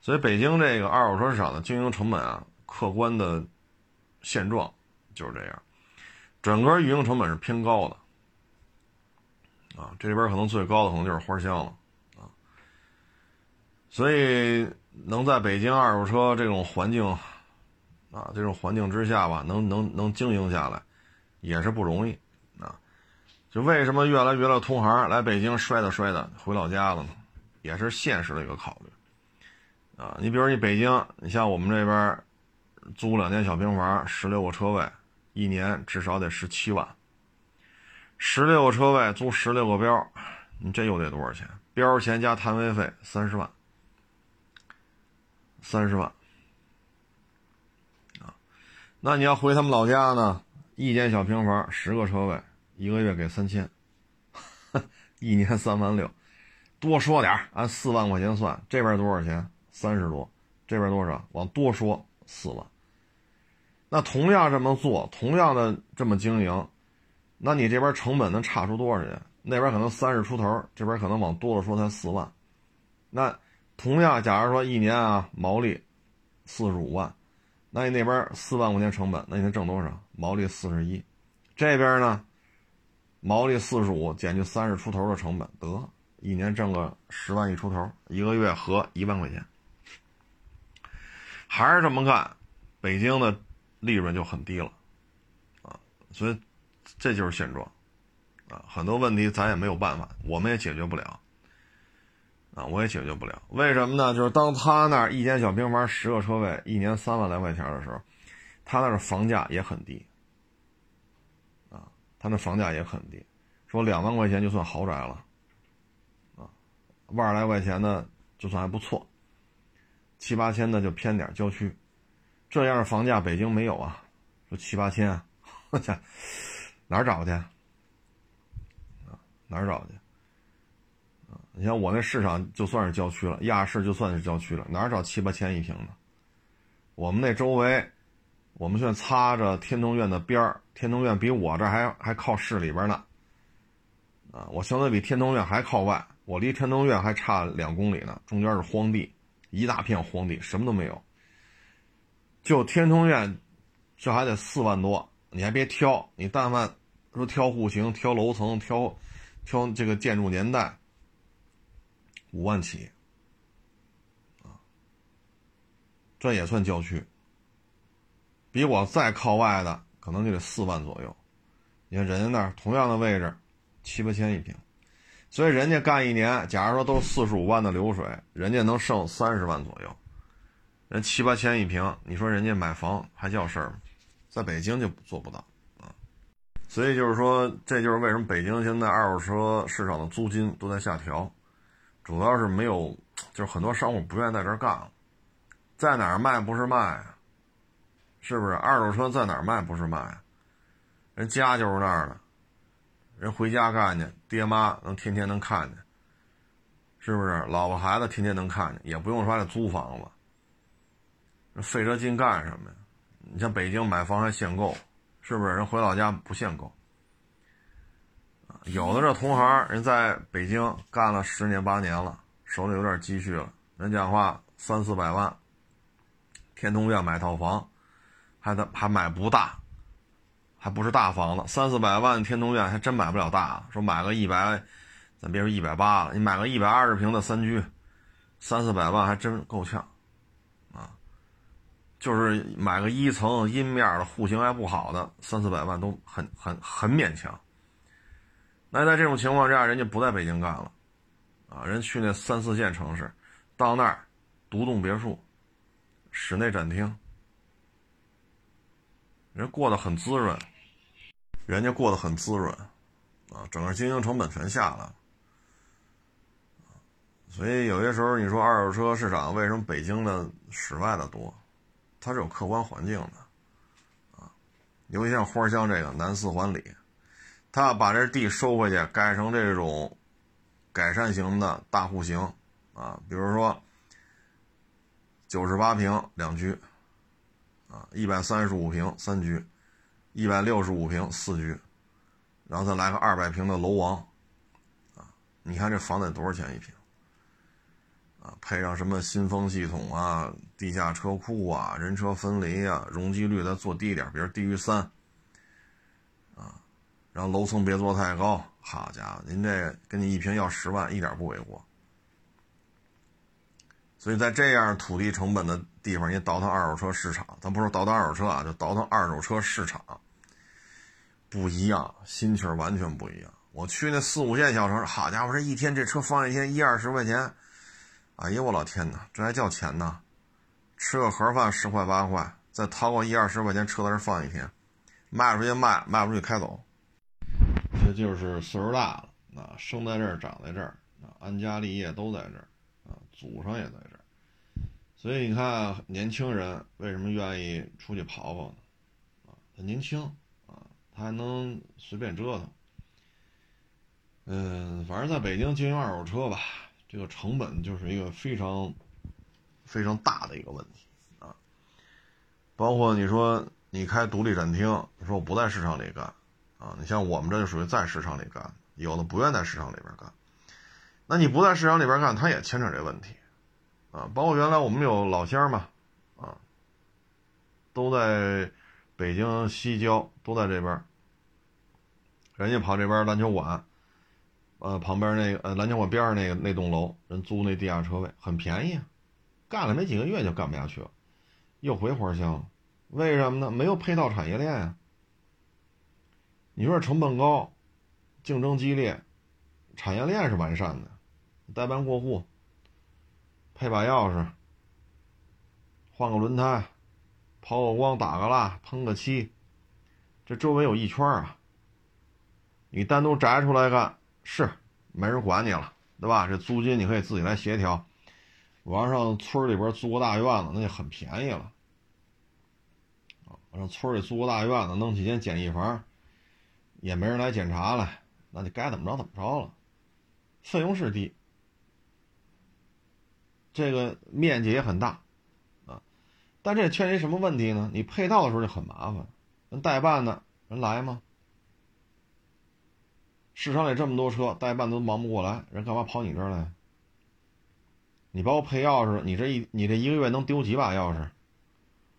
Speaker 1: 所以北京这个二手车市场的经营成本啊，客观的现状就是这样，整个运营成本是偏高的啊。这边可能最高的可能就是花香了啊。所以能在北京二手车这种环境。啊，这种环境之下吧，能能能经营下来，也是不容易啊。就为什么越来越多同行来北京摔的摔的回老家了呢？也是现实的一个考虑啊。你比如你北京，你像我们这边租两间小平房，十六个车位，一年至少得十七万。十六个车位租十六个标，你这又得多少钱？标钱加摊位费三十万，三十万。那你要回他们老家呢？一间小平房，十个车位，一个月给三千，一年三万六，多说点按四万块钱算，这边多少钱？三十多，这边多少？往多说四万。那同样这么做，同样的这么经营，那你这边成本能差出多少钱？那边可能三十出头，这边可能往多了说才四万。那同样，假如说一年啊，毛利四十五万。那你那边四万块钱成本，那你能挣多少？毛利四十一，这边呢，毛利四十五减去三十出头的成本，得一年挣个十万一出头，一个月合一万块钱。还是这么干，北京的利润就很低了，啊，所以这就是现状，啊，很多问题咱也没有办法，我们也解决不了。啊，我也解决不了，为什么呢？就是当他那一间小平房十个车位，一年三万来块钱的时候，他那儿房价也很低。啊，他那房价也很低，说两万块钱就算豪宅了。啊，万来块钱的就算还不错，七八千的就偏点郊区，这样的房价北京没有啊。说七八千啊，我去，哪儿找去？啊，哪儿找去？你像我那市场就算是郊区了，亚市就算是郊区了，哪找七八千一平的？我们那周围，我们现在擦着天通苑的边儿，天通苑比我这还还靠市里边呢。啊，我相对比天通苑还靠外，我离天通苑还差两公里呢，中间是荒地，一大片荒地，什么都没有。就天通苑，这还得四万多，你还别挑，你但凡说挑户型、挑楼层、挑挑这个建筑年代。五万起，啊，这也算郊区。比我再靠外的，可能就得四万左右。你看人家那儿同样的位置，七八千一平，所以人家干一年，假如说都四十五万的流水，人家能剩三十万左右。人七八千一平，你说人家买房还叫事儿吗？在北京就做不到啊。所以就是说，这就是为什么北京现在二手车市场的租金都在下调。主要是没有，就是很多商户不愿意在这儿干了，在哪儿卖不是卖，是不是？二手车在哪儿卖不是卖？人家就是那儿的，人回家干去，爹妈能天天能看见，是不是？老婆孩子天天能看见，也不用说这租房子，费这劲干什么呀？你像北京买房还限购，是不是？人回老家不限购。有的这同行人在北京干了十年八年了，手里有点积蓄了，人讲话三四百万，天通苑买套房，还得还买不大，还不是大房子，三四百万天通苑还真买不了大。说买个一百，咱别说一百八了，你买个一百二十平的三居，三四百万还真够呛，啊，就是买个一层阴面的户型还不好的，三四百万都很很很勉强。那在这种情况下，人家不在北京干了，啊，人去那三四线城市，到那儿，独栋别墅，室内展厅，人过得很滋润，人家过得很滋润，啊，整个经营成本全下了，所以有些时候你说二手车市场为什么北京的室外的多，它是有客观环境的，啊，尤其像花乡这个南四环里。他要把这地收回去，改成这种改善型的大户型啊，比如说九十八平两居啊，一百三十五平三居，一百六十五平四居，然后再来个二百平的楼王啊，你看这房得多少钱一平啊？配上什么新风系统啊、地下车库啊、人车分离啊、容积率再做低点，比如低于三。然后楼层别做太高，好家伙，您这跟你一平要十万，一点不为过。所以在这样土地成本的地方，你倒腾二手车市场，咱不说倒腾二手车啊，就倒腾二手车市场，不一样，心气完全不一样。我去那四五线小城市，好家伙，这一天这车放一天一二十块钱，哎呀，我老天哪，这还叫钱呢？吃个盒饭十块八块，再掏个一二十块钱车在这放一天，卖出去卖，卖不出去开走。这就是岁数大了，啊，生在这儿，长在这儿，啊，安家立业都在这儿，啊，祖上也在这儿，所以你看，年轻人为什么愿意出去跑跑呢？啊，他年轻，啊，他还能随便折腾。嗯，反正在北京经营二手车吧，这个成本就是一个非常非常大的一个问题啊。包括你说你开独立展厅，说我不在市场里干。啊，你像我们这就属于在市场里干，有的不愿在市场里边干。那你不在市场里边干，他也牵扯这问题，啊，包括原来我们有老乡嘛，啊，都在北京西郊，都在这边，人家跑这边篮球馆，呃，旁边那个呃篮球馆边上那个那栋楼，人租那地下车位很便宜，干了没几个月就干不下去了，又回花乡，为什么呢？没有配套产业链呀。你说成本高，竞争激烈，产业链是完善的，代办过户，配把钥匙，换个轮胎，抛个光，打个蜡，喷个漆，这周围有一圈啊。你单独摘出来干是没人管你了，对吧？这租金你可以自己来协调。我要上村里边租个大院子，那就很便宜了。啊，往上村里租个大院子，弄几间简易房。也没人来检查了，那你该怎么着怎么着了，费用是低，这个面积也很大，啊，但这缺一什么问题呢？你配套的时候就很麻烦，人代办的人来吗？市场里这么多车，代办都忙不过来，人干嘛跑你这儿来？你包括配钥匙，你这一你这一个月能丢几把钥匙，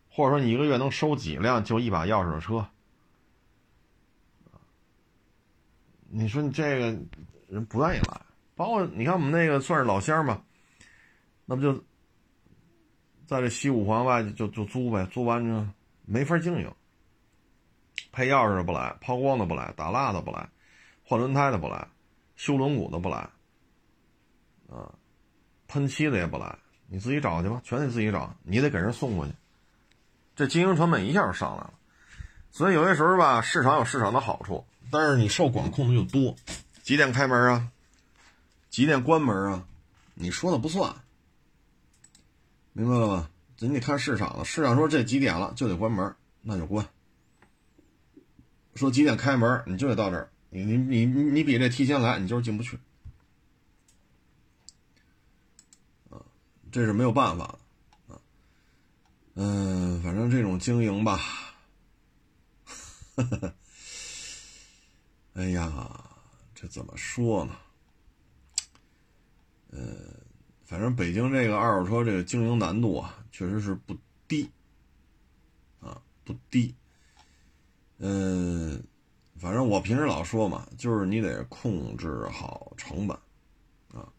Speaker 1: 或者说你一个月能收几辆就一把钥匙的车？你说你这个人不愿意来，包括你看我们那个算是老乡嘛，那不就在这西五环外就就租呗，租完就没法经营。配钥匙的不来，抛光的不来，打蜡的不来，换轮胎的不来，修轮毂的不来，啊，喷漆的也不来，你自己找去吧，全得自己找，你得给人送过去，这经营成本一下就上来了。所以有些时候吧，市场有市场的好处。但是你受管控的就多，几点开门啊？几点关门啊？你说的不算，明白了吧？你得看市场了。市场说这几点了就得关门，那就关。说几点开门，你就得到这儿。你你你你比这提前来，你就是进不去。啊，这是没有办法的啊。嗯，反正这种经营吧，哎呀，这怎么说呢？呃，反正北京这个二手车这个经营难度啊，确实是不低，啊，不低。嗯，反正我平时老说嘛，就是你得控制好成本，啊，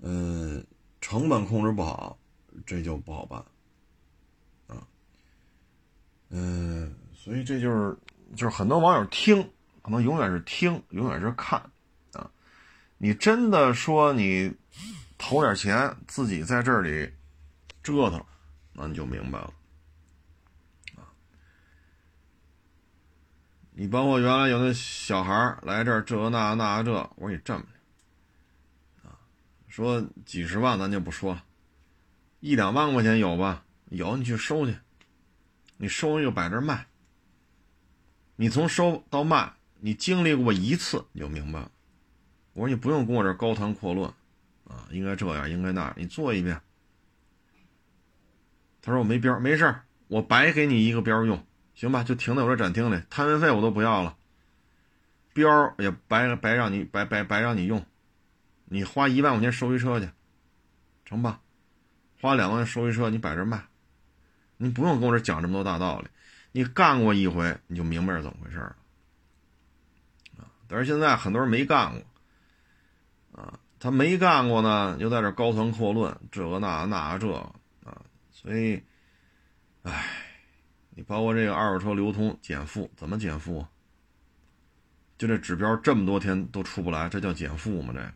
Speaker 1: 嗯，成本控制不好，这就不好办，啊，嗯，所以这就是就是很多网友听，可能永远是听，永远是看。啊你真的说你投点钱自己在这里折腾，那你就明白了啊！你包括原来有那小孩来这儿这那那这，我说你这么啊，说几十万咱就不说，一两万块钱有吧？有你去收去，你收一个摆这卖，你从收到卖，你经历过一次你就明白了。我说你不用跟我这高谈阔论，啊，应该这样，应该那样，你做一遍。他说我没标，没事我白给你一个标用，行吧？就停在我这展厅里，摊位费我都不要了，标也白白让你白白白让你用，你花一万块钱收一车去，成吧？花两万收一车，你摆这卖，你不用跟我这讲这么多大道理，你干过一回你就明白是怎么回事了，但是现在很多人没干过。啊，他没干过呢，又在这高谈阔论这个那那这啊，所以，唉，你包括这个二手车流通减负，怎么减负？就这指标这么多天都出不来，这叫减负吗？这个，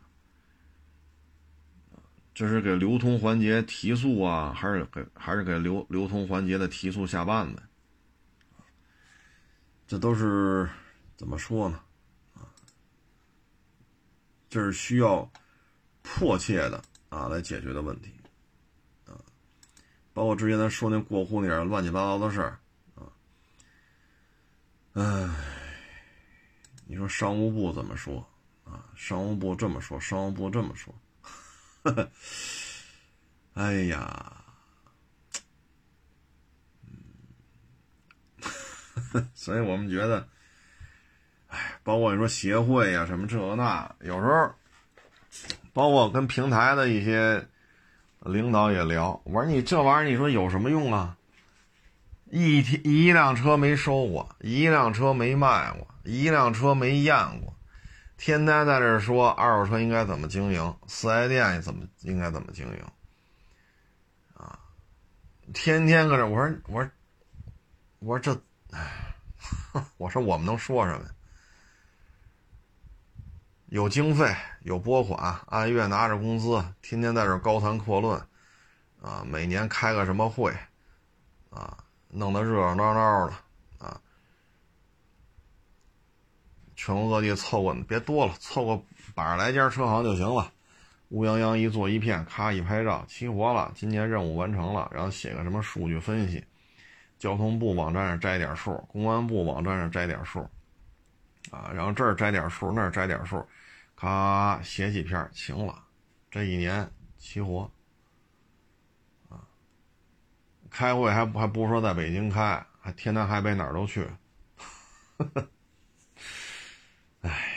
Speaker 1: 这是给流通环节提速啊，还是给还是给流流通环节的提速下绊子？这都是怎么说呢？这是需要迫切的啊来解决的问题啊，包括之前咱说那过户那点乱七八糟的事儿啊，唉，你说商务部怎么说啊？商务部这么说，商务部这么说，哎呀，所以我们觉得。包括你说协会呀，什么这那，有时候，包括跟平台的一些领导也聊，我说你这玩意儿，你说有什么用啊？一天一辆车没收过，一辆车没卖过，一辆车没验过，天天在这说二手车应该怎么经营，四 S 店怎么应该怎么经营，啊，天天搁这，我说我说我说这，哎，我说我们能说什么呀？有经费，有拨款，按月拿着工资，天天在这高谈阔论，啊，每年开个什么会，啊，弄得热热闹闹的，啊，全国各地凑个别多了，凑个百十来家车行就行了，乌泱泱一坐一片，咔一拍照，齐活了，今年任务完成了，然后写个什么数据分析，交通部网站上摘点数，公安部网站上摘点数，啊，然后这儿摘点数，那儿摘点数。咔，写几篇行了，这一年齐活啊！开会还还不说在北京开，还天南海北哪儿都去，哎，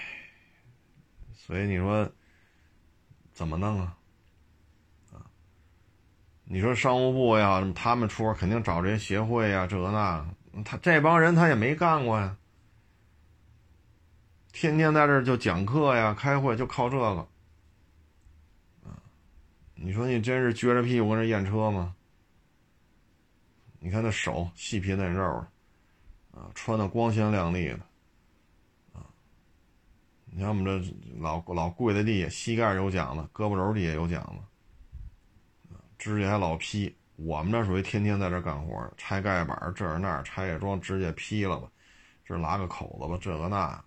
Speaker 1: 所以你说怎么弄啊？啊，你说商务部呀，他们出肯定找这些协会呀，这那，他这帮人他也没干过呀。天天在这就讲课呀，开会就靠这个，啊，你说你真是撅着屁股跟这验车吗？你看那手细皮嫩肉的，啊，穿的光鲜亮丽的，啊，你看我们这老老跪在地下，膝盖有奖子，胳膊肘底下有奖子，指甲还老劈。我们这属于天天在这干活，拆盖板这儿那儿拆卸装，指甲劈了吧，这拉个口子吧，这个那。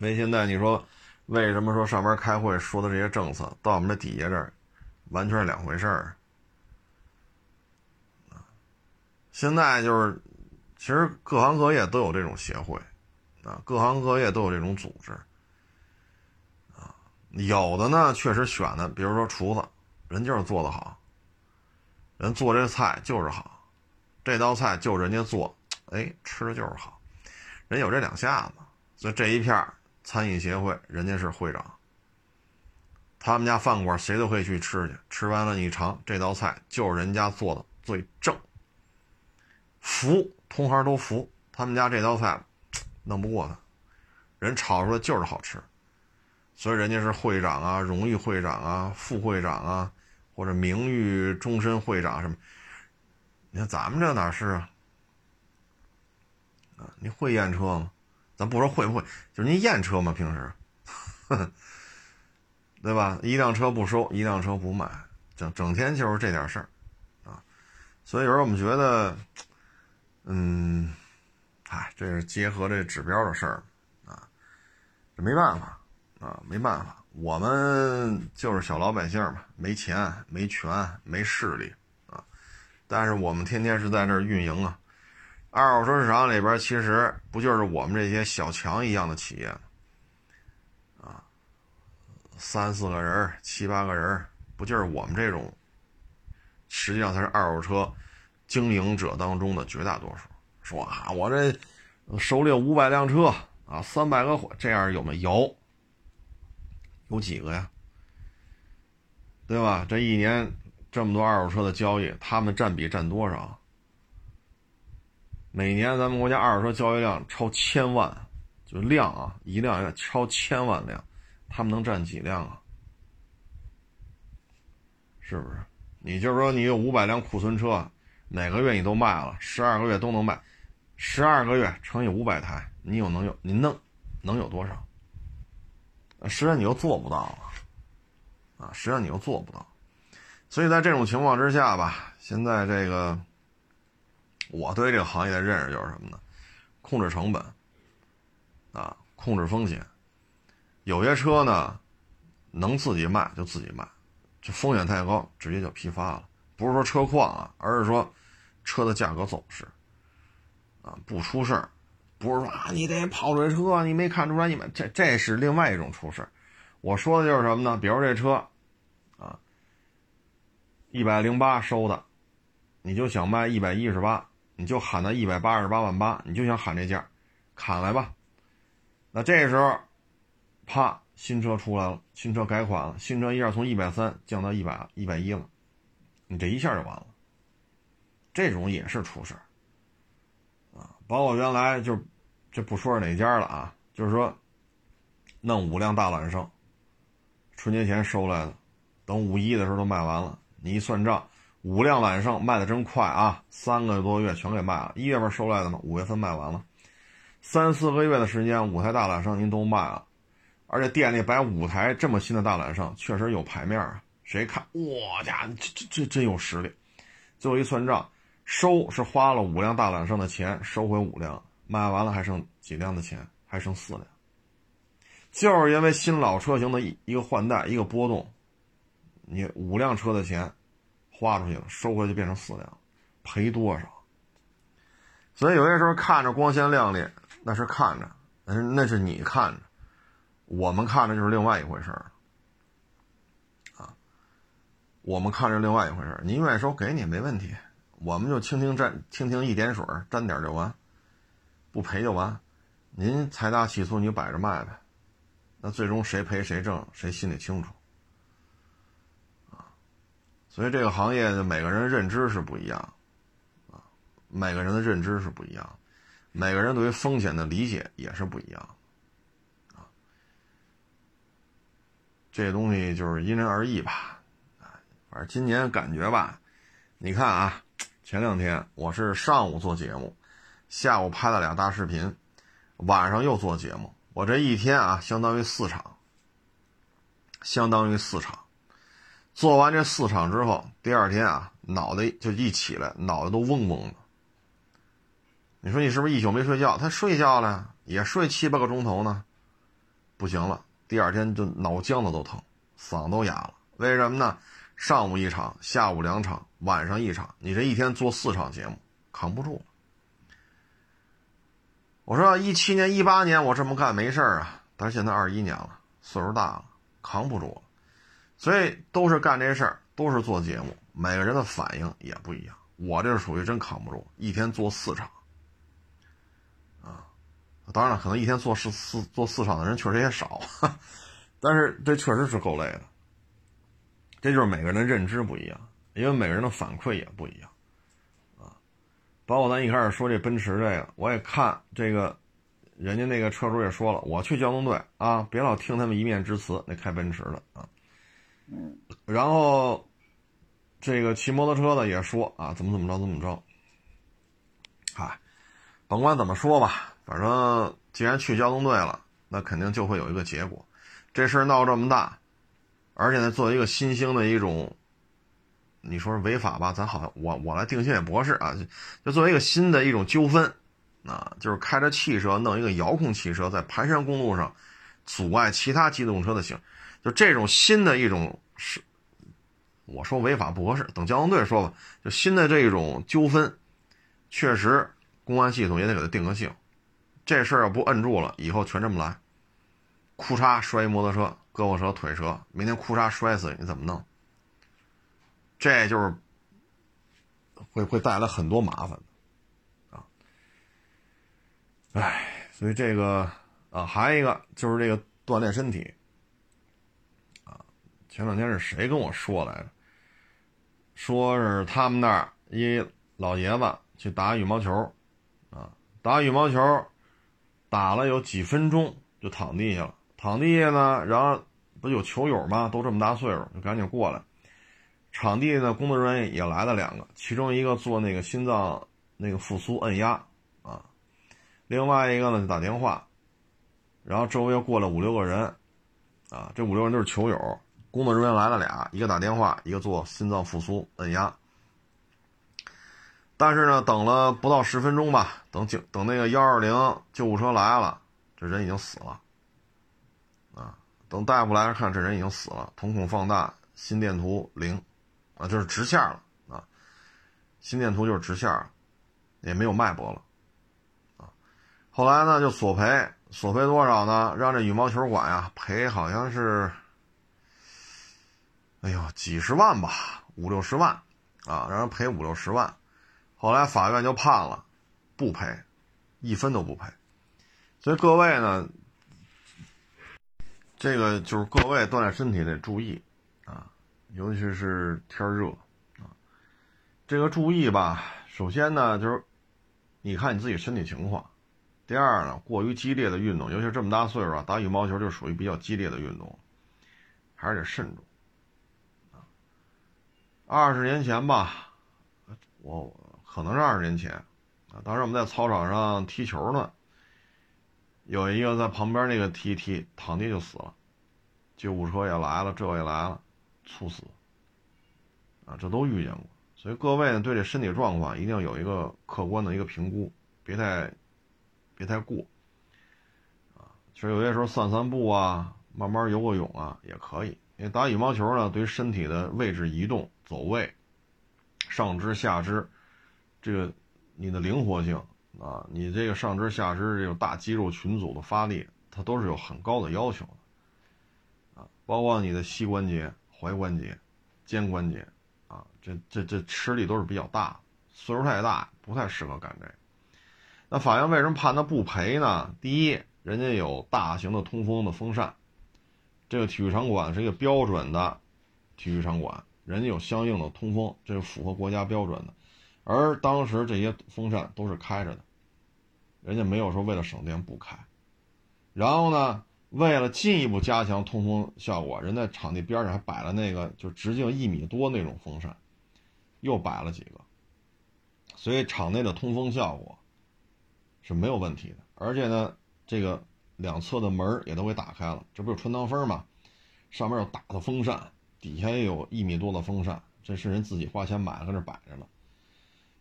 Speaker 1: 所以现在你说，为什么说上边开会说的这些政策，到我们这底下这儿，完全是两回事儿，现在就是，其实各行各业都有这种协会，啊，各行各业都有这种组织，啊，有的呢确实选的，比如说厨子，人就是做的好，人做这菜就是好，这道菜就人家做，哎，吃的就是好，人有这两下子，所以这一片餐饮协会人家是会长。他们家饭馆谁都可以去吃去，吃完了你尝这道菜就是人家做的最正，服同行都服。他们家这道菜弄不过他，人炒出来就是好吃，所以人家是会长啊、荣誉会长啊、副会长啊，或者名誉终身会长什么。你看咱们这哪是啊？啊，你会验车吗？咱不说会不会，就是您验车嘛？平时？对吧？一辆车不收，一辆车不卖，整整天就是这点事儿，啊，所以有时候我们觉得，嗯，哎，这是结合这指标的事儿，啊，这没办法，啊，没办法，我们就是小老百姓嘛，没钱、没权、没势力，啊，但是我们天天是在这儿运营啊，二手车市场里边其实不就是我们这些小强一样的企业吗？三四个人七八个人不就是我们这种？实际上才是二手车经营者当中的绝大多数。说啊，我这手里有五百辆车啊，三百个，这样有没有？有几个呀？对吧？这一年这么多二手车的交易，他们占比占多少？每年咱们国家二手车交易量超千万，就量啊，一辆要超千万辆。他们能占几辆啊？是不是？你就是说你有五百辆库存车，哪个月你都卖了，十二个月都能卖，十二个月乘以五百台，你有能有？你能能有多少？实际上你又做不到啊！啊，实际上你又做不到。所以在这种情况之下吧，现在这个我对这个行业的认识就是什么呢？控制成本啊，控制风险。有些车呢，能自己卖就自己卖，就风险太高，直接就批发了。不是说车况啊，而是说车的价格走势啊，不出事儿。不是说啊，你得跑水车，你没看出来你们这这是另外一种出事儿。我说的就是什么呢？比如这车啊，一百零八收的，你就想卖一百一十八，你就喊到一百八十八万八，你就想喊这价，砍来吧。那这时候。啪！新车出来了，新车改款了，新车一下从一百三降到一百一百一了，你这一下就完了。这种也是出事儿啊！包括原来就，这不说是哪家了啊，就是说，弄五辆大揽胜，春节前收来的，等五一的时候都卖完了。你一算账，五辆揽胜卖的真快啊，三个多月全给卖了。一月份收来的嘛，五月份卖完了，三四个月的时间，五台大揽胜您都卖了。而且店里摆五台这么新的大揽胜，确实有牌面啊！谁看，我家这这这真有实力。最后一算账，收是花了五辆大揽胜的钱，收回五辆，卖完了还剩几辆的钱？还剩四辆。就是因为新老车型的一一个换代，一个波动，你五辆车的钱花出去了，收回去变成四辆，赔多少？所以有些时候看着光鲜亮丽，那是看着，那是那是你看着。我们看着就是另外一回事儿，啊，我们看着另外一回事儿。您愿意收给你没问题，我们就蜻蜓沾蜻蜓一点水，沾点就完，不赔就完。您财大气粗，你就摆着卖呗。那最终谁赔谁挣，谁心里清楚，所以这个行业的每个人认知是不一样，啊，每个人的认知是不一样，每个人对于风险的理解也是不一样。啊这东西就是因人而异吧，啊，反正今年感觉吧，你看啊，前两天我是上午做节目，下午拍了俩大视频，晚上又做节目，我这一天啊，相当于四场，相当于四场，做完这四场之后，第二天啊，脑袋就一起来，脑袋都嗡嗡的。你说你是不是一宿没睡觉？他睡觉了，也睡七八个钟头呢，不行了。第二天就脑浆子都疼，嗓子都哑了。为什么呢？上午一场，下午两场，晚上一场，你这一天做四场节目，扛不住了。我说一七年、一八年我这么干没事啊，但是现在二一年了，岁数大了，扛不住了。所以都是干这事儿，都是做节目，每个人的反应也不一样。我这是属于真扛不住，一天做四场，啊，当然了，可能一天做四四做四场的人确实也少，但是这确实是够累的。这就是每个人的认知不一样，因为每个人的反馈也不一样，啊，包括咱一开始说这奔驰这个，我也看这个，人家那个车主也说了，我去交通队啊，别老听他们一面之词，那开奔驰的啊。
Speaker 2: 嗯，
Speaker 1: 然后，这个骑摩托车的也说啊，怎么怎么着，怎么着。嗨，甭管怎么说吧，反正既然去交通队了，那肯定就会有一个结果。这事儿闹这么大，而且呢，作为一个新兴的一种，你说是违法吧？咱好像我我来定性也不合适啊，就作为一个新的一种纠纷啊，就是开着汽车弄一个遥控汽车在盘山公路上阻碍其他机动车的行。就这种新的一种是，我说违法不合适，等交通队说吧。就新的这种纠纷，确实公安系统也得给他定个性。这事儿要不摁住了，以后全这么来，裤衩摔一摩托车，胳膊折腿折，明天裤衩摔死你怎么弄？这就是会会带来很多麻烦啊！哎，所以这个啊，还有一个就是这个锻炼身体。前两天是谁跟我说来着？说是他们那儿一老爷子去打羽毛球，啊，打羽毛球打了有几分钟就躺地下了。躺地下呢，然后不有球友吗？都这么大岁数，就赶紧过来。场地呢，工作人员也来了两个，其中一个做那个心脏那个复苏按压啊，另外一个呢就打电话，然后周围又过来五六个人，啊，这五六人都是球友。工作人员来了俩，一个打电话，一个做心脏复苏按压。但是呢，等了不到十分钟吧，等警等那个幺二零救护车来了，这人已经死了。啊，等大夫来看，这人已经死了，瞳孔放大，心电图零，啊，就是直线了啊，心电图就是直线，也没有脉搏了。啊，后来呢就索赔，索赔多少呢？让这羽毛球馆呀赔，好像是。哎呦，几十万吧，五六十万，啊，让人赔五六十万，后来法院就判了，不赔，一分都不赔。所以各位呢，这个就是各位锻炼身体得注意啊，尤其是天热啊。这个注意吧，首先呢就是你看你自己身体情况，第二呢，过于激烈的运动，尤其这么大岁数啊，打羽毛球就属于比较激烈的运动，还是得慎重。二十年前吧，我可能是二十年前啊。当时我们在操场上踢球呢，有一个在旁边那个踢踢躺地就死了，救护车也来了，这也来了，猝死啊，这都遇见过。所以各位呢，对这身体状况一定要有一个客观的一个评估，别太别太过啊。其实有些时候散散步啊，慢慢游个泳啊也可以。因为打羽毛球呢，对于身体的位置移动。走位，上肢下肢，这个你的灵活性啊，你这个上肢下肢这种大肌肉群组的发力，它都是有很高的要求的啊，包括你的膝关节、踝关节、肩关节啊，这这这吃力都是比较大，岁数太大不太适合干这个。那法院为什么判他不赔呢？第一，人家有大型的通风的风扇，这个体育场馆是一个标准的体育场馆。人家有相应的通风，这是符合国家标准的，而当时这些风扇都是开着的，人家没有说为了省电不开。然后呢，为了进一步加强通风效果，人在场地边上还摆了那个就直径一米多那种风扇，又摆了几个，所以场内的通风效果是没有问题的。而且呢，这个两侧的门也都给打开了，这不是穿堂风吗？上面有大的风扇。底下也有一米多的风扇，这是人自己花钱买了，搁那摆着呢。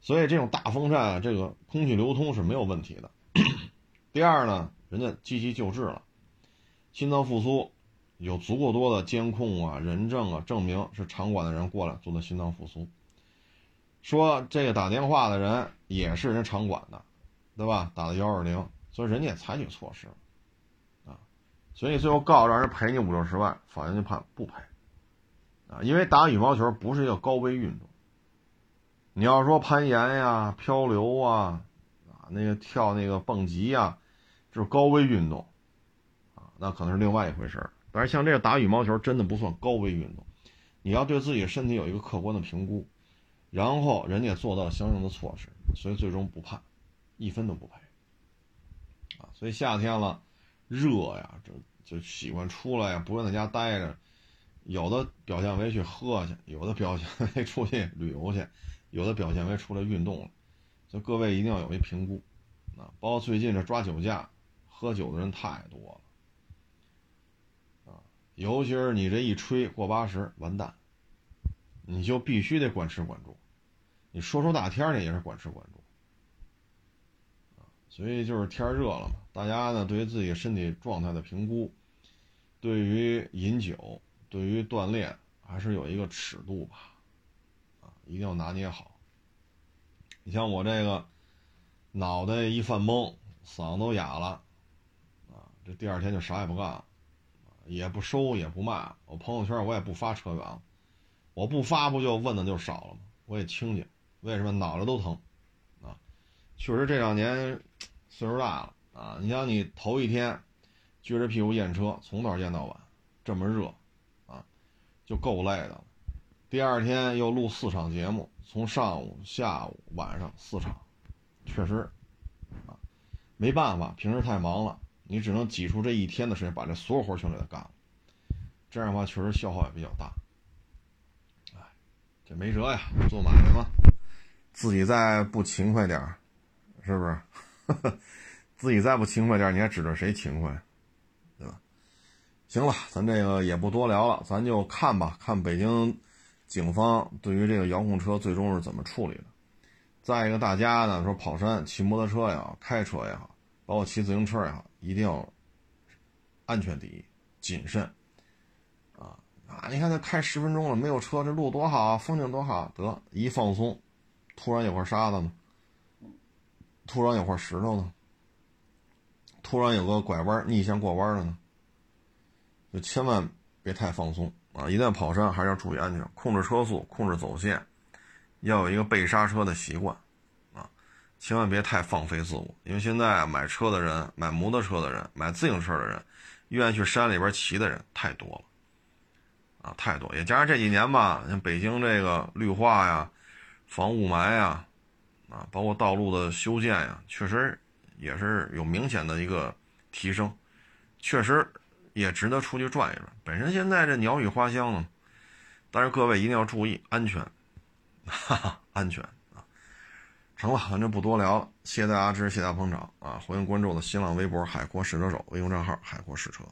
Speaker 1: 所以这种大风扇，这个空气流通是没有问题的。第二呢，人家积极救治了，心脏复苏有足够多的监控啊、人证啊，证明是场馆的人过来做的心脏复苏。说这个打电话的人也是人场馆的，对吧？打的幺二零，所以人家也采取措施了，啊，所以最后告让人赔你五六十万，法院就判不赔，啊，因为打羽毛球不是一个高危运动，你要说攀岩呀、漂流啊，啊，那个跳那个蹦极呀，就是高危运动，啊，那可能是另外一回事儿。但是像这个打羽毛球真的不算高危运动，你要对自己身体有一个客观的评估。然后人家做到相应的措施，所以最终不判，一分都不赔。啊，所以夏天了，热呀，这就喜欢出来呀，不愿在家待着。有的表现为去喝去，有的表现为出去旅游去，有的表现为出来运动了。所以各位一定要有一评估。啊，包括最近这抓酒驾、喝酒的人太多了。啊，尤其是你这一吹过八十，完蛋。你就必须得管吃管住，你说出大天去也是管吃管住，啊所以就是天热了嘛，大家呢对于自己身体状态的评估，对于饮酒，对于锻炼，还是有一个尺度吧，啊，一定要拿捏好。你像我这个脑袋一犯懵，嗓子都哑了，啊，这第二天就啥也不干了，也不收也不卖，我朋友圈我也不发车源了。我不发不就问的就少了吗？我也清静，为什么脑袋都疼？啊，确实这两年岁数大了啊！你像你头一天撅着屁股验车，从早验到晚，这么热，就够累的了。第二天又录四场节目，从上午、下午、晚上四场，确实啊，没办法，平时太忙了，你只能挤出这一天的时间把这所有活全给他干了。这样的话，确实消耗也比较大。哎这没辙呀，做买卖嘛，自己再不勤快点是不是？自己再不勤快点你还指着谁勤快，行了，咱这个也不多聊了，咱就看吧，看北京警方对于这个遥控车最终是怎么处理的。再一个，大家呢说跑山、骑摩托车也好，开车也好，包括骑自行车也好，一定要安全第一，谨慎。啊！你看他开十分钟了，没有车，这路多好啊，风景多好。得一放松，突然有块沙子呢，突然有块石头呢，突然有个拐弯逆向过弯了呢，就千万别太放松啊！一旦跑山，还是要注意安全，控制车速，控制走线，要有一个备刹车的习惯啊！千万别太放飞自我，因为现在买车的人、买摩托车的人、买自行车的人，愿意去山里边骑的人太多了。啊，太多，也加上这几年吧，像北京这个绿化呀、防雾霾呀，啊，包括道路的修建呀，确实也是有明显的一个提升，确实也值得出去转一转。本身现在这鸟语花香啊，但是各位一定要注意安全，哈哈，安全啊！成了，咱就不多聊了，谢谢大家支持，谢谢大家捧场啊！欢迎关注我的新浪微博“海阔试车手”微信账号“海阔试车”。